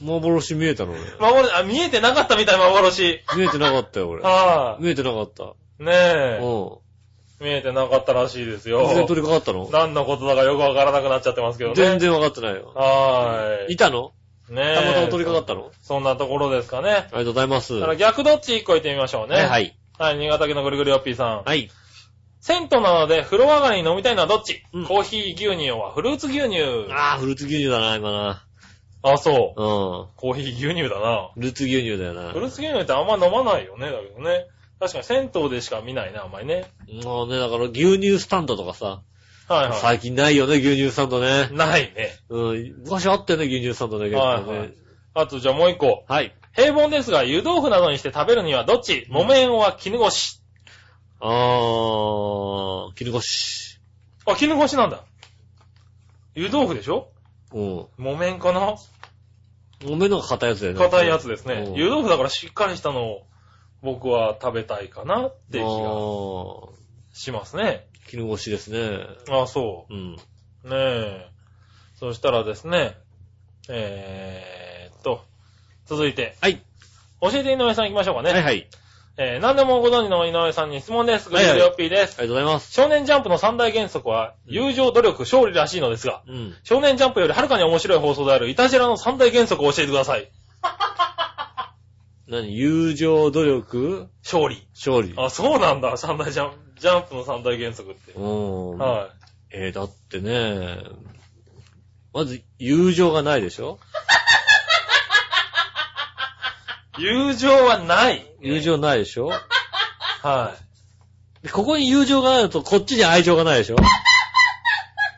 幻見えたの俺。幻、あ、見えてなかったみたい、幻。見えてなかったよ、俺。は見えてなかった。い。ねえ。うん。見えてなかったらしいですよ。全然取り掛かったの？何のことだかよくわからなくなっちゃってますけどね。全然分かってないよ。はーい。いたの？ねえ。たまたま取り掛かったの？そんなところですかね。ありがとうございます。だかはら逆どっち一個言ってみましょうね。いはい。はい、新潟県のぐるぐるよっぴーさん。はい。銭湯なので風呂上がりに飲みたいのはどっち、うんコーヒー牛乳はフルーツ牛乳。あー、フルーツ牛乳だな、今な。あ、そう。うん。コーヒー牛乳だな。フルーツ牛乳だよな。フルーツ牛乳ってあんま飲まないよね、だけどね。確かに銭湯でしか見ないな、あんまりね。もうね、だから牛乳スタンドとかさ、はいは最近ないよね、牛乳スタンドねい。。ないね。うん。昔あったよね、牛乳スタンドね、結構はいはねい。あとじゃあもう一個。はい。平凡ですが、湯豆腐などにして食べるにはどっち？木綿は絹ごし。あー、絹ごし。あ、絹ごしなんだ。湯豆腐でしょ？うん。木綿かな？おめのが硬いやつだよね。硬いやつですねう。ん湯豆腐だからしっかりしたのを僕は食べたいかなって気あがー、しますね。絹ごしですね。あ、そうん。う。ねえ。そしたらですね、えーっと、続いて、はい。教えて井上さん行きましょうかね。はいはい。えー、何でもご存知の井上さんに質問です。グはいはいリグリオッピーです。ありがとうございます。少年ジャンプの三大原則は、友情、努力、勝利らしいのですが、うん。少年ジャンプよりはるかに面白い放送である、イタジラの三大原則を教えてください。(laughs) 何？友情、努力、勝利。勝利。あ、そうなんだ、三大ジャンプ、ジャンプの三大原則って。うん。はえー、だってね、まず、友情がないでしょ？い。(laughs) 友情はない。友情ないでしょ？はい。でここに友情があると、こっちに愛情がないでしょ？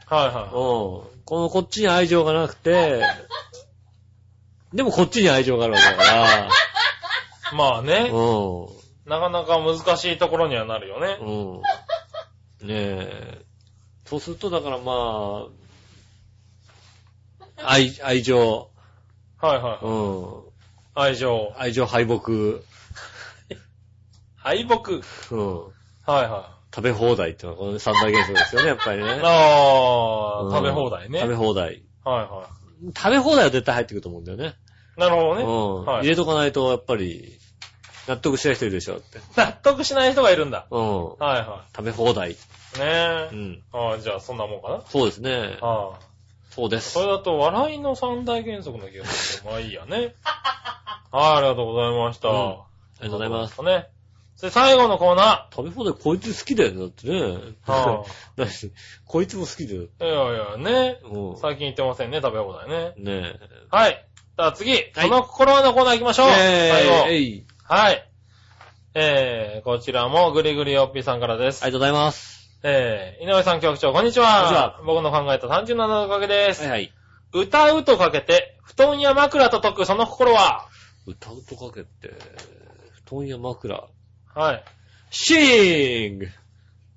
はいうん。はこのこっちに愛情がなくて、でもこっちに愛情があるわけだかい。まあら、ね、うなかなか難しいところにはなるよね。ん。うん。ねえ。そうすると、だからまあ、愛、愛情、はいはい。うん。愛情。愛情敗北、敗北。うん。はいは食べ放題ってのはこの三大原則ですよね、やっぱりい。ね。(laughs) ああ、うん食べ放題ね。食べ放題。はいは食べ放題は絶対入ってくると思うんだよね。い。なるほどね。うん。はい入れとかないと、やっぱり、納得しない人いるでしょって。納得しない人がいるんだ。うん。はいは食べ放題。い。ねえ。うん。ああ、じゃあそんなもんかな。そうですね。ああ。そうです。それだと笑いの三大原則の気がするけど、まあいいやね。はい、ありがとうございました。うんありがとうございます。ね。それ最後のコーナ食べ放題こいつ好きだよね、だってね。ー。(laughs) は何こいつも好きだよ。あ、いやいや、ね。うん。最近言ってませんね、食べ放題ね。ねはい。じゃあ次、はいその心はのコーナー行きましょう。え。最後。はい。えー、こちらもぐりぐりおっぴーさんからです。ありがとうございます。えー、井上さん局長、こんにちは。こんにちは僕の考えた単純なのおかげです。はいはい。歌うとかけて、布団や枕と解くその心は？歌うとかけて、布団や枕。はい。シング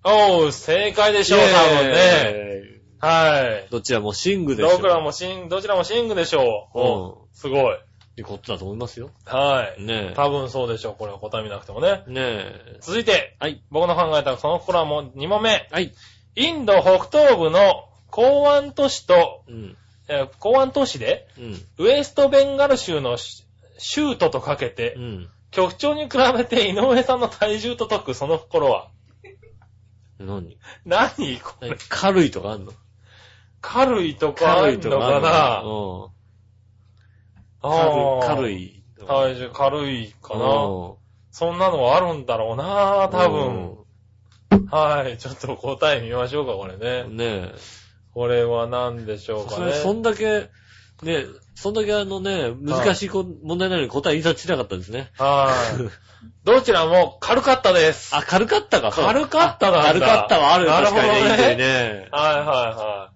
おー、正解でしょう、多分ね。ね。はい。どちらもシングでしょ。どちらもシン、どちらもシングでしょう。うんおすごい。ってことだと思いますよ。はい。ね多分そうでしょう、これは答え見なくてもね。え。ねえ。続いて、はい。僕の考えたその心はもう2問目。はい。インド北東部の港湾都市と、うん。えー港湾都市で、うん。ウエストベンガル州のシシュートとかけてう、ん。局長に比べて井上さんの体重と解くその心は？何？何？これ何？軽いとかあんの？軽いとかあ軽るのかな？のあー軽い。軽い。体重軽いかな？うんそんなのはあるんだろうな多分。はい。ちょっと答え見ましょうか、これうね。んねこれは何でしょうえ。かね。それ、そんだけ、ねそんだけあのね、難しいこ問題なのに答え印刷しなかったんですね。はい。どちらも軽かったです。あ、軽かったか。軽かっただあ軽かったはあるよ。なるほどね確かにね。はいは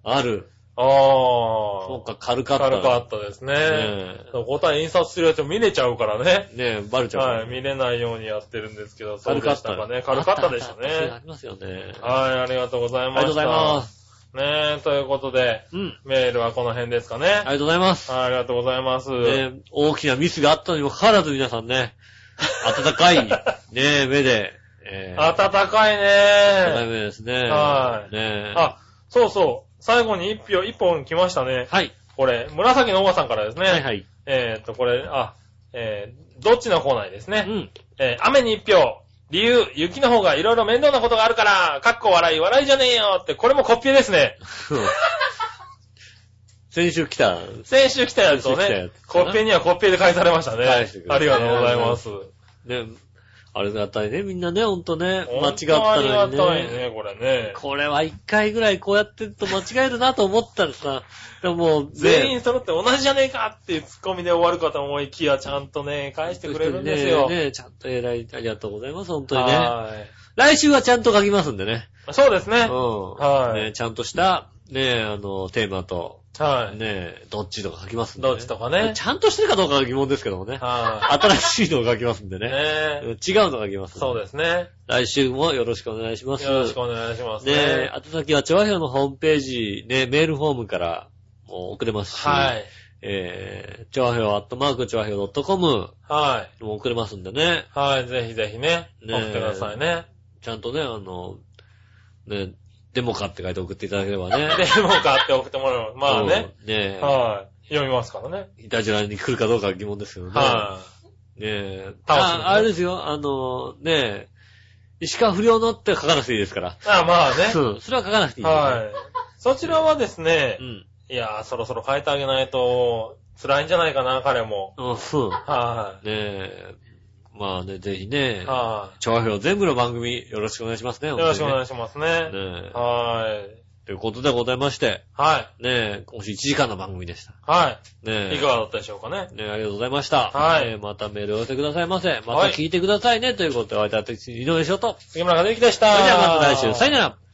いはい。ある。あそうあ。か、軽かった。軽かったですね。ね答え印刷するやつ見れちゃうからね。え。ねえ、バレちゃうからはい。見れないようにやってるんですけど、そうで軽かっしたたかね。軽かったでしたそうあね。りますよね。はい、ありがとうございました。ありがとうございます。ねえ、ということで、うん。メールはこの辺ですかね。ありがとうございます。はい、ありがとうございます。ねえ、大きなミスがあったにもかかわらず皆さんね、(laughs) 温かい、ねえ、目で、えー、暖かい温かいね目ですね。はいねえ。あ、そうそう。最後に一票、一本来ましたね。はい。これ、紫のおばさんからですね。はいはい。えーっと、これ、あ、えー、どっちのコーナーにですね。うん。えー雨に一票。理由、雪の方がいろいろ面倒なことがあるから、かっこ笑い、笑いじゃねえよって、これもコッピーですね。(laughs) 先週来た。先週来たやつをねコッピーにはコッピーで返されましたね。ありがとうございます。ね、ありがたいね、みんなね、ほんとね。間違った本当ありがたいね。ね、これね。これは一回ぐらいこうやってると間違えるなと思ったらさ、でもね全員揃って同じじゃねえかっていうツッコミで終わるかと思いきや、ちゃんとね、返してくれるんですよ。ねねちゃんと偉い、ありがとうございます、本当にね。は来週はちゃんと書きますんでね。い。そうですね。うん。はいねちゃんとした、ねあの、テーマと、はい。ねどっちとか書きますんで、ね。どっちとかねちゃんとしてるかどうかは疑問ですけどもね。は新しいのを書きますんでい。ね。ね違うの書きますんで。そうですね。来週もよろしくお願いします。よろしくお願いしますねね。宛先は、調和表のホームページ、ね、メールフォームからもう送れますし、はい。えー、調和表、アットマーク、調和表 .com はい。も送れますんでね。はい。ぜひぜひね、ね送ってくださいね。ちゃんとね、あの、ね、デモかって書いて送っていただければね。でも買って送ってもらう。まあね。うん。ねはい。読みますからね。いたじらに来るかどうかは疑問ですけどね。はねえ。あ、あれですよ、あの、ねえ、石川不良のって書かなくていいですから。い。あまあね。うん。それは書かなくていい。はい。そちらはですねう、ん。いやー、そろそろ変えてあげないと、辛いんじゃないかな、彼も。うん。うんはねえ。まあね、ぜひねい。、は調和表全部の番組よろしくお願いしますね。い。よろしくお願いいしますね。ねえ。はい。ということでございまして、はい。ねえ、今週1時間の番組でした。はい。ねえ。いかがだったでしょうかね。ねえ、ありがとうございました。はいえーまたメールを寄せてくださいませ。またはい聞いてくださいね。ということで、お会いいたい井上翔と。杉村和之でした。それではまた来週。さよなら。